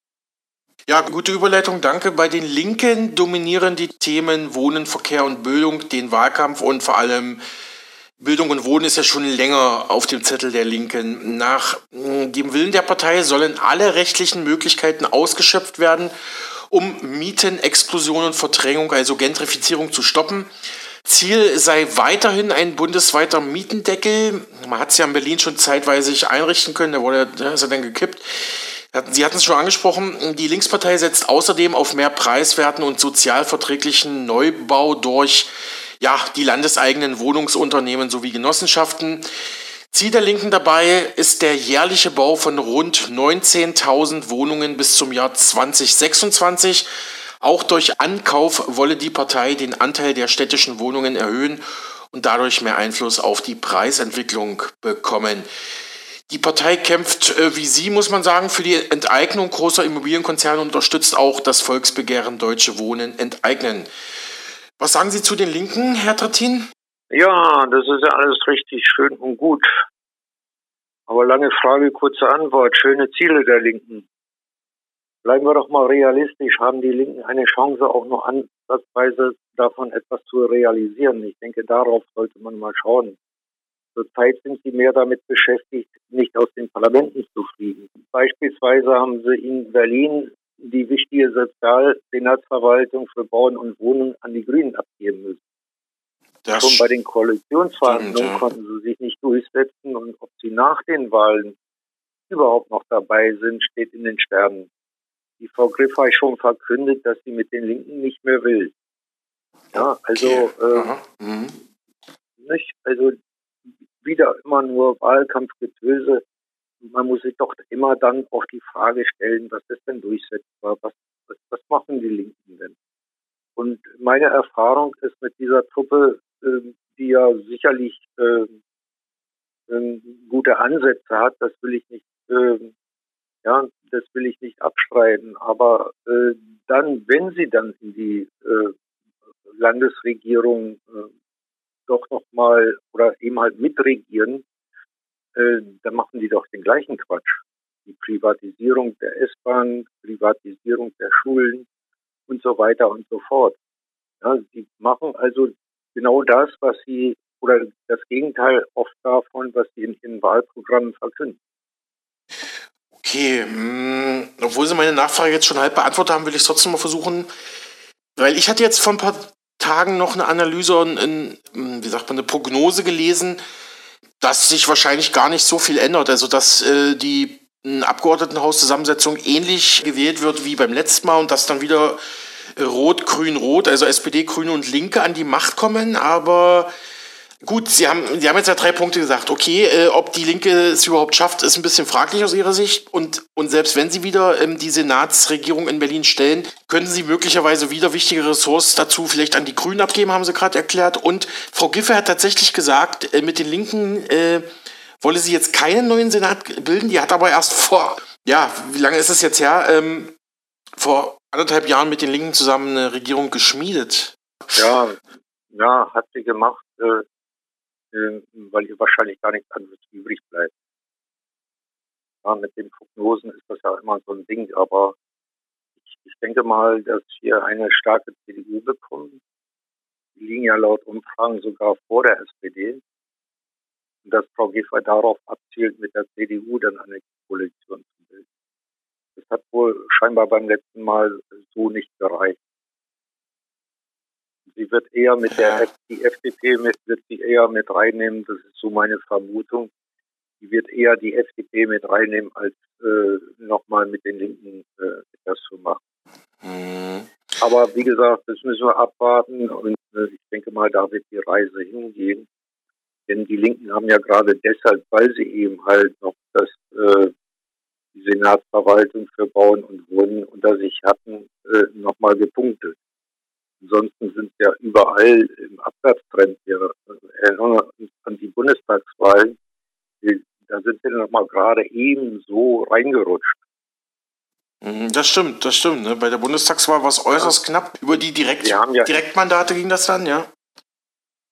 Ja, gute Überleitung, danke. Bei den Linken dominieren die Themen Wohnen, Verkehr und Bildung den Wahlkampf und vor allem Bildung und Wohnen ist ja schon länger auf dem Zettel der Linken. Nach hm, dem Willen der Partei sollen alle rechtlichen Möglichkeiten ausgeschöpft werden, um Mietenexplosion und Verdrängung, also Gentrifizierung zu stoppen. Ziel sei weiterhin ein bundesweiter Mietendeckel. Man hat es ja in Berlin schon zeitweise einrichten können, der wurde, der ist ja dann gekippt. Sie hatten es schon angesprochen, die Linkspartei setzt außerdem auf mehr preiswerten und sozialverträglichen Neubau durch ja, die landeseigenen Wohnungsunternehmen sowie Genossenschaften. Ziel der Linken dabei ist der jährliche Bau von rund 19.000 Wohnungen bis zum Jahr 2026. Auch durch Ankauf wolle die Partei den Anteil der städtischen Wohnungen erhöhen und dadurch mehr Einfluss auf die Preisentwicklung bekommen. Die Partei kämpft, äh, wie Sie, muss man sagen, für die Enteignung großer Immobilienkonzerne und unterstützt auch das Volksbegehren Deutsche Wohnen enteignen. Was sagen Sie zu den Linken, Herr Trattin? Ja, das ist ja alles richtig schön und gut. Aber lange Frage, kurze Antwort. Schöne Ziele der Linken. Bleiben wir doch mal realistisch. Haben die Linken eine Chance, auch noch ansatzweise davon etwas zu realisieren? Ich denke, darauf sollte man mal schauen. Zurzeit sind sie mehr damit beschäftigt, nicht aus den Parlamenten zu fliegen. Beispielsweise haben sie in Berlin die wichtige Sozialsenatsverwaltung für Bauen und Wohnen an die Grünen abgeben müssen. Das Schon bei den Koalitionsverhandlungen stimmt, ja. konnten sie sich nicht durchsetzen und ob sie nach den Wahlen überhaupt noch dabei sind, steht in den Sternen. Die Frau Griff hat schon verkündet, dass sie mit den Linken nicht mehr will. Ja, also, okay. äh, mhm. nicht, also wieder immer nur Wahlkampfgetöse man muss sich doch immer dann auch die Frage stellen, was ist denn durchsetzbar? Was, was, was machen die Linken denn? Und meine Erfahrung ist mit dieser Truppe, die ja sicherlich äh, äh, gute Ansätze hat, das will ich nicht, ähm, ja, das will ich nicht abstreiten. Aber äh, dann, wenn sie dann in die äh, Landesregierung äh, doch nochmal oder eben halt mitregieren, dann machen die doch den gleichen Quatsch. Die Privatisierung der S-Bahn, Privatisierung der Schulen und so weiter und so fort. Ja, die machen also genau das, was sie oder das Gegenteil oft davon, was sie in ihren Wahlprogrammen verkünden. Okay, mh, hm, obwohl Sie meine Nachfrage jetzt schon halb beantwortet haben, will ich es trotzdem mal versuchen. Weil ich hatte jetzt vor ein paar Tagen noch eine Analyse und in, wie sagt man, eine Prognose gelesen, dass sich wahrscheinlich gar nicht so viel ändert. Also dass äh, die Abgeordnetenhauszusammensetzung ähnlich gewählt wird wie beim letzten Mal und dass dann wieder Rot, Grün, Rot, also SPD, Grüne und Linke an die Macht kommen. Aber Gut, Sie haben, Sie haben jetzt ja drei Punkte gesagt. Okay, äh, ob die Linke es überhaupt schafft, ist ein bisschen fraglich aus Ihrer Sicht. Und, und selbst wenn Sie wieder ähm, die Senatsregierung in Berlin stellen, können Sie möglicherweise wieder wichtige Ressourcen dazu vielleicht an die Grünen abgeben, haben Sie gerade erklärt. Und Frau Giffey hat tatsächlich gesagt, äh, mit den Linken äh, wolle sie jetzt keinen neuen Senat bilden. Die hat aber erst vor, ja, wie lange ist es jetzt her, ähm, vor anderthalb Jahren mit den Linken zusammen eine Regierung geschmiedet. Ja, ja, hat sie gemacht. Äh, äh, weil hier wahrscheinlich gar nichts anderes übrig bleibt. Ja, mit den Prognosen ist das ja immer so ein Ding, aber ich, ich denke mal, dass wir eine starke CDU bekommen. Die liegen ja laut Umfragen sogar vor der SPD. Und dass Frau Giffey darauf abzielt, mit der CDU dann eine Koalition Das hat wohl scheinbar beim letzten Mal so nicht gereicht. Sie wird eher mit der die FDP mit, wird sie eher mit reinnehmen, das ist so meine Vermutung. Sie wird eher die FDP mit reinnehmen, als äh, nochmal mit den Linken äh, das zu machen. Mhm. Aber wie gesagt, das müssen wir abwarten und äh, ich denke mal, da wird die Reise hingehen. Denn die Linken haben ja gerade deshalb, weil sie eben halt noch das äh, die Senatsverwaltung für Bauen und Wohnen unter sich hatten, äh, nochmal gepunktet. Ansonsten sind ja überall im Abwärtstrend. Wir erinnern uns an die Bundestagswahlen. Da sind wir nochmal gerade eben so reingerutscht. Mhm, das stimmt, das stimmt. Ne? Bei der Bundestagswahl war es äußerst ja. knapp. Über die Direkt ja, Direktmandate ging das dann, ja?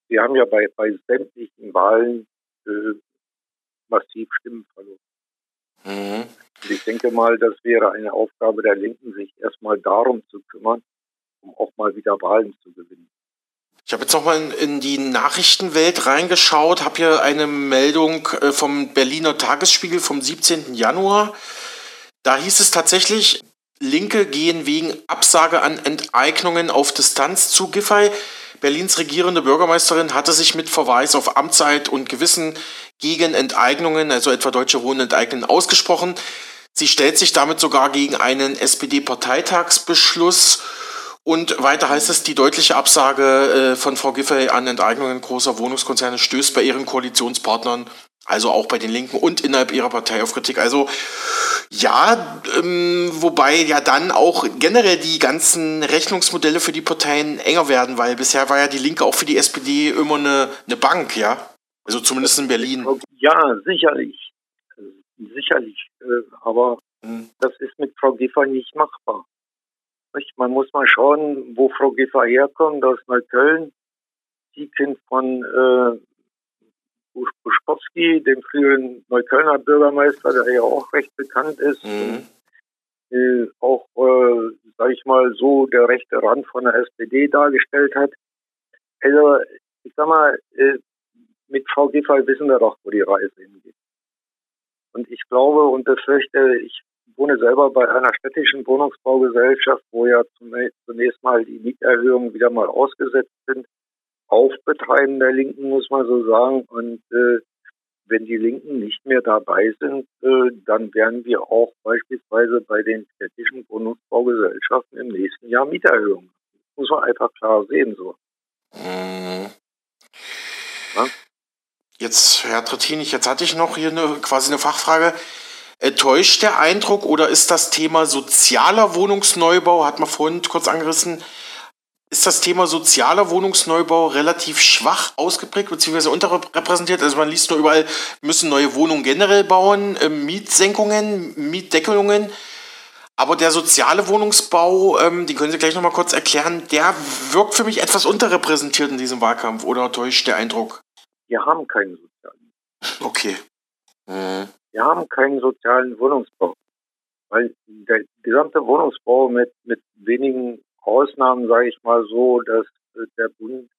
Wir haben ja bei, bei sämtlichen Wahlen äh, massiv Stimmen verloren. Mhm. Ich denke mal, das wäre eine Aufgabe der Linken, sich erstmal darum zu kümmern, um auch mal wieder Wahlen zu gewinnen. Ich habe jetzt nochmal in, in die Nachrichtenwelt reingeschaut, habe hier eine Meldung äh, vom Berliner Tagesspiegel vom 17. Januar. Da hieß es tatsächlich, Linke gehen wegen Absage an Enteignungen auf Distanz zu Giffey. Berlins regierende Bürgermeisterin hatte sich mit Verweis auf Amtszeit und Gewissen gegen Enteignungen, also etwa Deutsche Wohnen enteignen, ausgesprochen. Sie stellt sich damit sogar gegen einen SPD-Parteitagsbeschluss. Und weiter heißt es, die deutliche Absage äh, von Frau Giffey an Enteignungen großer Wohnungskonzerne stößt bei ihren Koalitionspartnern, also auch bei den Linken und innerhalb ihrer Partei auf Kritik. Also ja, ähm, wobei ja dann auch generell die ganzen Rechnungsmodelle für die Parteien enger werden, weil bisher war ja die Linke auch für die SPD immer eine, eine Bank, ja? Also zumindest in Berlin. Ja, sicherlich. Sicherlich. Äh, aber hm. das ist mit Frau Giffey nicht machbar. Man muss mal schauen, wo Frau Giffey herkommt, aus Neukölln. Sie Kind von äh, Buschkowski, dem früheren Neuköllner Bürgermeister, der ja auch recht bekannt ist. Mhm. Äh, auch, äh, sage ich mal, so der rechte Rand von der SPD dargestellt hat. Also, ich sag mal, äh, mit Frau Giffey wissen wir doch, wo die Reise hingeht. Und ich glaube und befürchte, ich wohne selber bei einer städtischen Wohnungsbaugesellschaft, wo ja zunächst mal die Mieterhöhungen wieder mal ausgesetzt sind auf Betreiben der Linken, muss man so sagen. Und äh, wenn die Linken nicht mehr dabei sind, äh, dann werden wir auch beispielsweise bei den städtischen Wohnungsbaugesellschaften im nächsten Jahr Mieterhöhungen. Das muss man einfach klar sehen so. Mhm. Ja? Jetzt, Herr Trittinich, jetzt hatte ich noch hier eine, quasi eine Fachfrage. Täuscht der Eindruck oder ist das Thema sozialer Wohnungsneubau, hat man vorhin kurz angerissen, ist das Thema sozialer Wohnungsneubau relativ schwach ausgeprägt bzw. unterrepräsentiert. Also man liest nur überall, müssen neue Wohnungen generell bauen, äh, Mietsenkungen, Mietdeckelungen. Aber der soziale Wohnungsbau, ähm, den können Sie gleich nochmal kurz erklären, der wirkt für mich etwas unterrepräsentiert in diesem Wahlkampf oder täuscht der Eindruck? Wir haben keinen sozialen. Okay. Mhm. Wir haben keinen sozialen Wohnungsbau. Weil der gesamte Wohnungsbau mit, mit wenigen Ausnahmen, sage ich mal so, dass äh, der Bund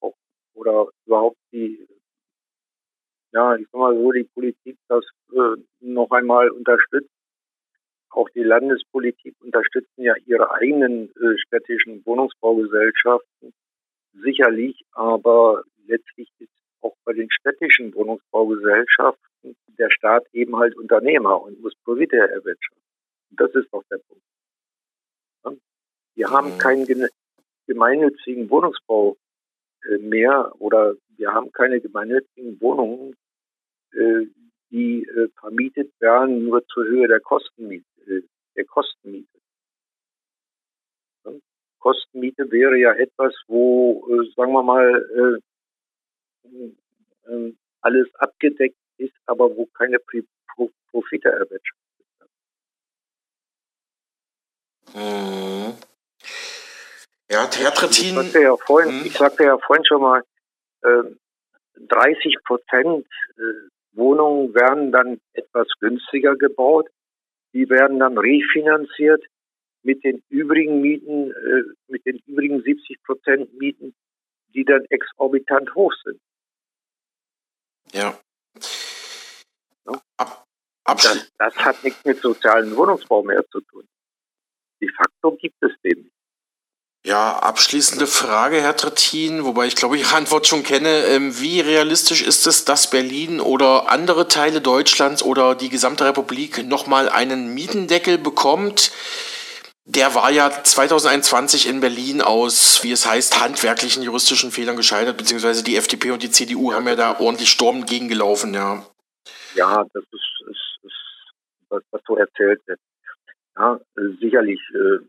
auch, oder überhaupt die, ja, ich sag mal so, die Politik das äh, noch einmal unterstützt. Auch die Landespolitik unterstützen ja ihre eigenen äh, städtischen Wohnungsbaugesellschaften sicherlich, aber letztlich ist auch bei den städtischen Wohnungsbaugesellschaften der Staat eben halt Unternehmer und muss Profite erwirtschaften. Das ist doch der Punkt. Wir haben keinen gemeinnützigen Wohnungsbau äh, mehr oder wir haben keine gemeinnützigen Wohnungen, äh, die äh, vermietet werden nur zur Höhe der Kostenmiete. Der Kostenmiete. Kostenmiete wäre ja etwas, wo, sagen wir mal, alles abgedeckt ist, aber wo keine Profite erwirtschaftet werden. Mhm. Ja, Theatretin. Ich sagte ja vorhin, hm. ich sagte ja vorhin schon mal, äh, 30 Prozent Wohnungen werden dann etwas günstiger gebaut. Die werden dann refinanziert mit den übrigen Mieten, äh, mit den übrigen 70 Prozent Mieten, die dann exorbitant hoch sind. Ja. ja? Ab, das, das hat nichts mit sozialen Wohnungsbau mehr zu tun. De facto gibt es den nicht. Ja, abschließende Frage, Herr Trittin, wobei ich glaube, ich Ihre Antwort schon kenne. Ähm, wie realistisch ist es, dass Berlin oder andere Teile Deutschlands oder die gesamte Republik nochmal einen Mietendeckel bekommt? Der war ja 2021 in Berlin aus, wie es heißt, handwerklichen juristischen Fehlern gescheitert, beziehungsweise die FDP und die CDU haben ja da ordentlich Sturm gegengelaufen, ja. Ja, das ist, ist, ist was, was so erzählt wird. Ja, sicherlich äh,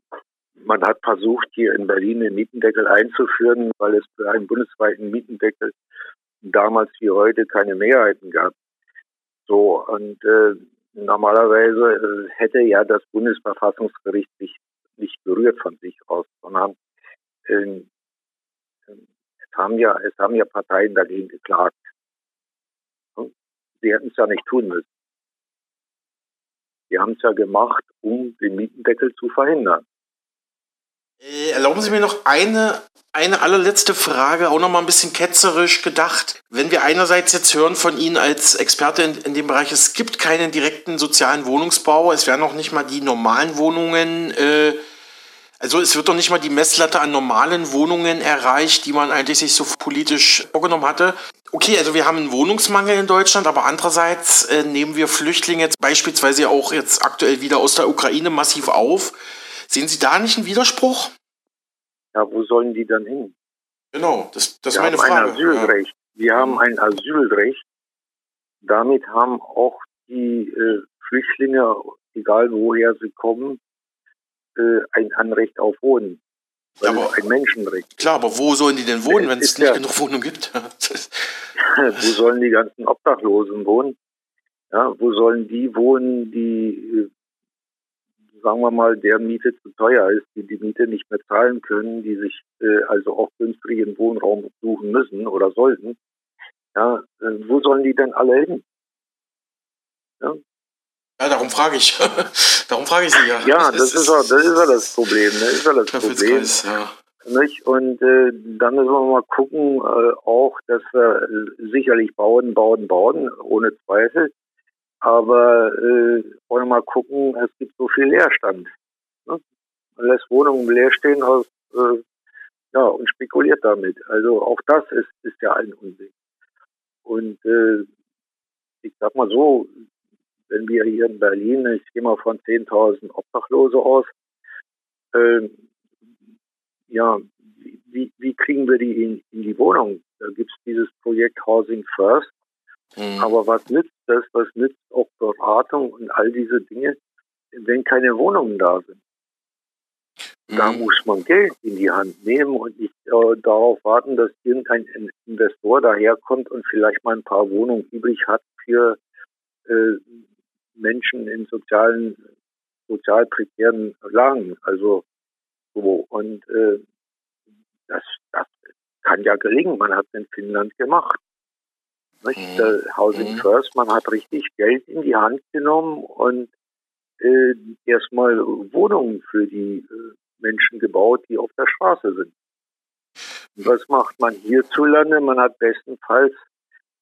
man hat versucht, hier in Berlin den Mietendeckel einzuführen, weil es für einen bundesweiten Mietendeckel damals wie heute keine Mehrheiten gab. So, und äh, normalerweise äh, hätte ja das Bundesverfassungsgericht sich nicht berührt von sich aus, sondern äh, es haben ja, es haben ja Parteien dagegen geklagt. Sie hätten es ja nicht tun müssen. Sie haben es ja gemacht, um den Mietendeckel zu verhindern. Äh, erlauben Sie mir noch eine, eine allerletzte Frage, auch noch mal ein bisschen ketzerisch gedacht. Wenn wir einerseits jetzt hören von Ihnen als Experte in, in dem Bereich, es gibt keinen direkten sozialen Wohnungsbau, es werden auch nicht mal die normalen Wohnungen äh, also es wird doch nicht mal die Messlatte an normalen Wohnungen erreicht, die man eigentlich sich so politisch vorgenommen hatte. Okay, also wir haben einen Wohnungsmangel in Deutschland, aber andererseits äh, nehmen wir Flüchtlinge jetzt beispielsweise auch jetzt aktuell wieder aus der Ukraine massiv auf. Sehen Sie da nicht einen Widerspruch? Ja, wo sollen die dann hin? Genau, das, das ist meine Frage. Ein Asylrecht. Ja. Wir haben ein Asylrecht. Damit haben auch die äh, Flüchtlinge, egal woher sie kommen, äh, ein Anrecht auf Wohnen. Weil aber, ein Menschenrecht. Klar, aber wo sollen die denn wohnen, wenn es nicht ja, genug Wohnungen gibt? wo sollen die ganzen Obdachlosen wohnen? Ja, wo sollen die wohnen, die, äh, sagen wir mal, der Miete zu teuer ist, die die Miete nicht mehr zahlen können, die sich äh, also auch günstigen Wohnraum suchen müssen oder sollten? Ja, äh, wo sollen die denn alle hin? Ja, ja, darum frage ich. darum frage ich Sie ja. Ja, das, ist, ja, das ist ja das Problem. Das ist ja das Problem. Ja. Nicht? Und äh, dann müssen wir mal gucken, äh, auch, dass wir sicherlich bauen, bauen, bauen, ohne Zweifel. Aber äh, wollen wir mal gucken, es gibt so viel Leerstand. Ne? Man lässt Wohnungen leer stehen aus, äh, ja, und spekuliert damit. Also auch das ist, ist ja ein Unsinn. Und äh, ich sag mal so, wenn wir hier in Berlin, ich gehe mal von 10.000 Obdachlose aus, äh, ja, wie, wie kriegen wir die in, in die Wohnung? Da gibt es dieses Projekt Housing First. Mhm. Aber was nützt das? Was nützt auch Beratung und all diese Dinge, wenn keine Wohnungen da sind? Mhm. Da muss man Geld in die Hand nehmen und nicht äh, darauf warten, dass irgendein Investor daherkommt und vielleicht mal ein paar Wohnungen übrig hat für äh, Menschen in sozialen, sozial prekären Lagen. Also so. Und äh, das, das kann ja gelingen. Man hat es in Finnland gemacht. Nicht? Mhm. Housing mhm. First, man hat richtig Geld in die Hand genommen und äh, erstmal Wohnungen für die äh, Menschen gebaut, die auf der Straße sind. Und was macht man hierzulande? Man hat bestenfalls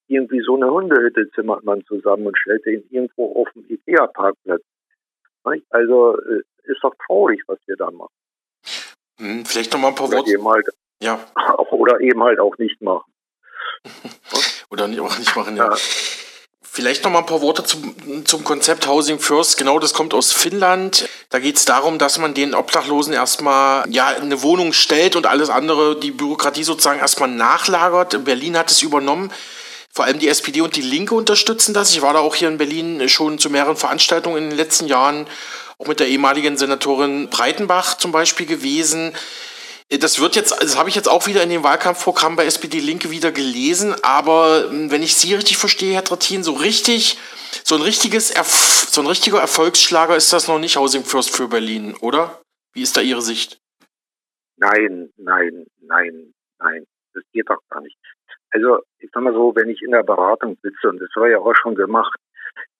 irgendwie so eine Hundehütte zimmert man zusammen und stellt den irgendwo auf dem Ikea-Parkplatz. Also äh, ist doch traurig, was wir da machen. Hm, vielleicht noch mal ein paar Worte. Eben halt, ja. Oder eben halt auch nicht machen. oder auch nicht machen, ja. ja. Vielleicht noch mal ein paar Worte zum, zum Konzept Housing First. Genau, das kommt aus Finnland. Da geht es darum, dass man den Obdachlosen erstmal ja, eine Wohnung stellt und alles andere, die Bürokratie sozusagen erstmal nachlagert. Berlin hat es übernommen. Vor allem die SPD und die Linke unterstützen das. Ich war da auch hier in Berlin schon zu mehreren Veranstaltungen in den letzten Jahren, auch mit der ehemaligen Senatorin Breitenbach zum Beispiel gewesen. Das wird jetzt, das habe ich jetzt auch wieder in dem Wahlkampfprogramm bei SPD Linke wieder gelesen, aber hm, wenn ich Sie richtig verstehe, Herr Trattin, so richtig, so ein richtiges, Erf so ein richtiger Erfolgsschlager ist das noch nicht Housing First für Berlin, oder? Wie ist da Ihre Sicht? Nein, nein, nein, nein. Das geht doch gar nicht. Also ich sag mal so, wenn ich in der Beratung sitze, und das war ja auch schon gemacht,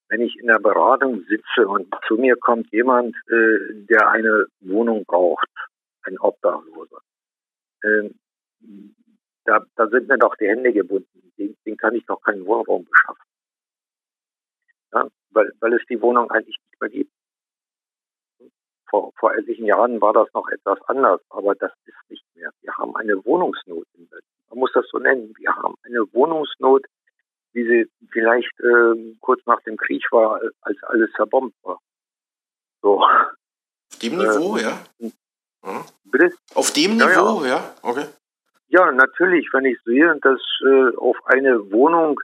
wenn ich in der Beratung sitze und zu mir kommt jemand, äh, der eine Wohnung braucht, ein Obdachloser, äh, da, da sind mir doch die Hände gebunden. Den, den kann ich doch keinen Wohnraum beschaffen. Ja, weil, weil es die Wohnung eigentlich nicht mehr gibt. Vor, vor etlichen Jahren war das noch etwas anders, aber das ist nicht mehr. Wir haben eine Wohnungsnot in Berlin man muss das so nennen. Wir haben eine Wohnungsnot, wie sie vielleicht äh, kurz nach dem Krieg war, als alles zerbombt war. So. Auf dem Niveau, äh, ja? Hm? Bitte? Auf dem ja, Niveau, ja. ja. Okay. Ja, natürlich, wenn ich sehe, dass äh, auf eine Wohnung,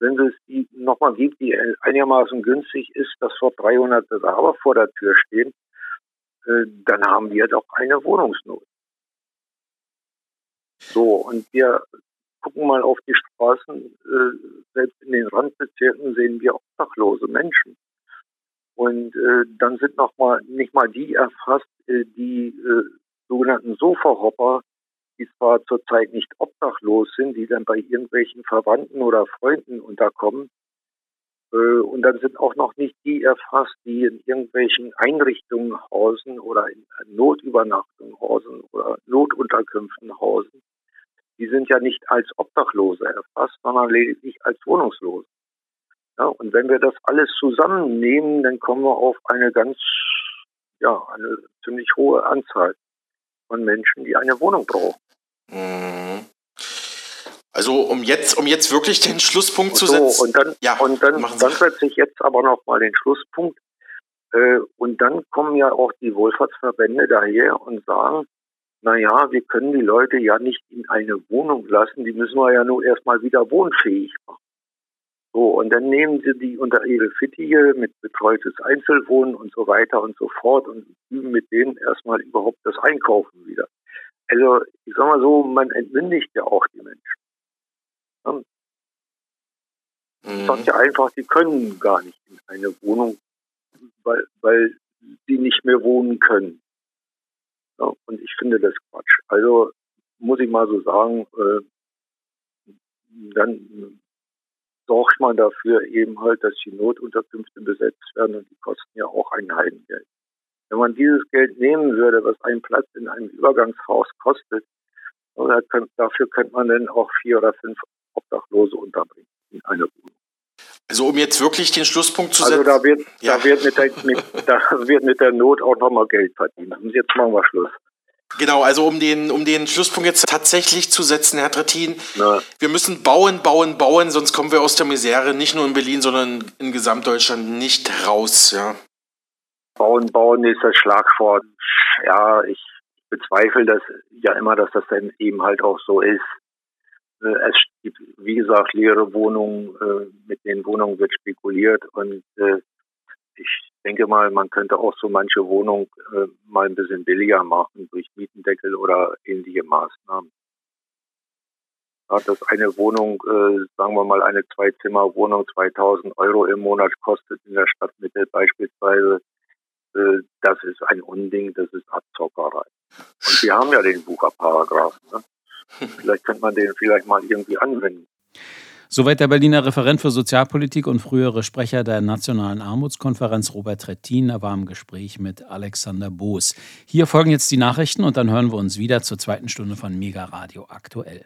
wenn es die nochmal gibt, die einigermaßen günstig ist, dass vor 300 Bewerber vor der Tür stehen, äh, dann haben wir doch eine Wohnungsnot. So, und wir gucken mal auf die Straßen, äh, selbst in den Randbezirken sehen wir obdachlose Menschen. Und äh, dann sind noch mal nicht mal die erfasst, äh, die äh, sogenannten Sofa-Hopper, die zwar zurzeit nicht obdachlos sind, die dann bei irgendwelchen Verwandten oder Freunden unterkommen. Äh, und dann sind auch noch nicht die erfasst, die in irgendwelchen Einrichtungen hausen oder in Notübernachtungen hausen oder Notunterkünften hausen. Die sind ja nicht als Obdachlose erfasst, sondern lediglich als Wohnungslose. Ja, und wenn wir das alles zusammennehmen, dann kommen wir auf eine ganz, ja, eine ziemlich hohe Anzahl von Menschen, die eine Wohnung brauchen. Mhm. Also um jetzt, um jetzt wirklich den Schlusspunkt zu so, setzen. Und dann, ja, und dann, dann setze ich jetzt aber noch mal den Schlusspunkt. Äh, und dann kommen ja auch die Wohlfahrtsverbände daher und sagen, na ja, wir können die Leute ja nicht in eine Wohnung lassen, die müssen wir ja nur erstmal wieder wohnfähig machen. So, und dann nehmen sie die unter ihre Fittiche mit betreutes Einzelwohnen und so weiter und so fort und üben mit denen erstmal überhaupt das Einkaufen wieder. Also, ich sag mal so, man entmündigt ja auch die Menschen. Ja, Mhm. sagt ja einfach, die können gar nicht in eine Wohnung, weil, weil sie nicht mehr wohnen können. Ja, und ich finde das Quatsch. Also muss ich mal so sagen, äh, dann sorgt man dafür eben halt, dass die Notunterkünfte besetzt werden und die kosten ja auch ein Heidengeld. Wenn man dieses Geld nehmen würde, was ein Platz in einem Übergangshaus kostet, dafür könnte man dann auch vier oder fünf Obdachlose unterbringen in einer Wohnung. Also um jetzt wirklich den Schlusspunkt zu Also setzen. da wird, Ja. da wird mit der, mit, da wird mit der Not auch nochmal Geld verdient. Und jetzt machen wir Schluss. Genau, also um den, um den Schlusspunkt jetzt tatsächlich zu setzen, Herr Trittin, Na, wir müssen bauen, bauen, bauen, sonst kommen wir aus der Misere nicht nur in Berlin, sondern in Gesamtdeutschland nicht raus, ja. bauen, bauen ist das Schlagwort. Ja, ich bezweifle das ja immer, dass das dann eben halt auch so ist. Äh, Es gibt, wie gesagt, leere Wohnungen. äh, Mit den Wohnungen wird spekuliert und äh, ich denke mal, man könnte auch so manche Wohnung äh, mal ein bisschen billiger machen durch Mietendeckel oder ähnliche Maßnahmen. Ja, dass eine Wohnung, äh, sagen wir mal eine Zwei-Zimmer-Wohnung 2000 Euro im Monat kostet in der Stadtmitte beispielsweise, äh, das ist ein Unding, das ist Abzockerei. Und wir haben ja den Bucherparagraphen. Ne? Vielleicht könnte man den vielleicht mal irgendwie anwenden. Soweit der Berliner Referent für Sozialpolitik und frühere Sprecher der Nationalen Armutskonferenz Robert Trettin. Er war im Gespräch mit Alexander Boos. Hier folgen jetzt die Nachrichten und dann hören wir uns wieder zur zweiten Stunde von Mega Radio aktuell.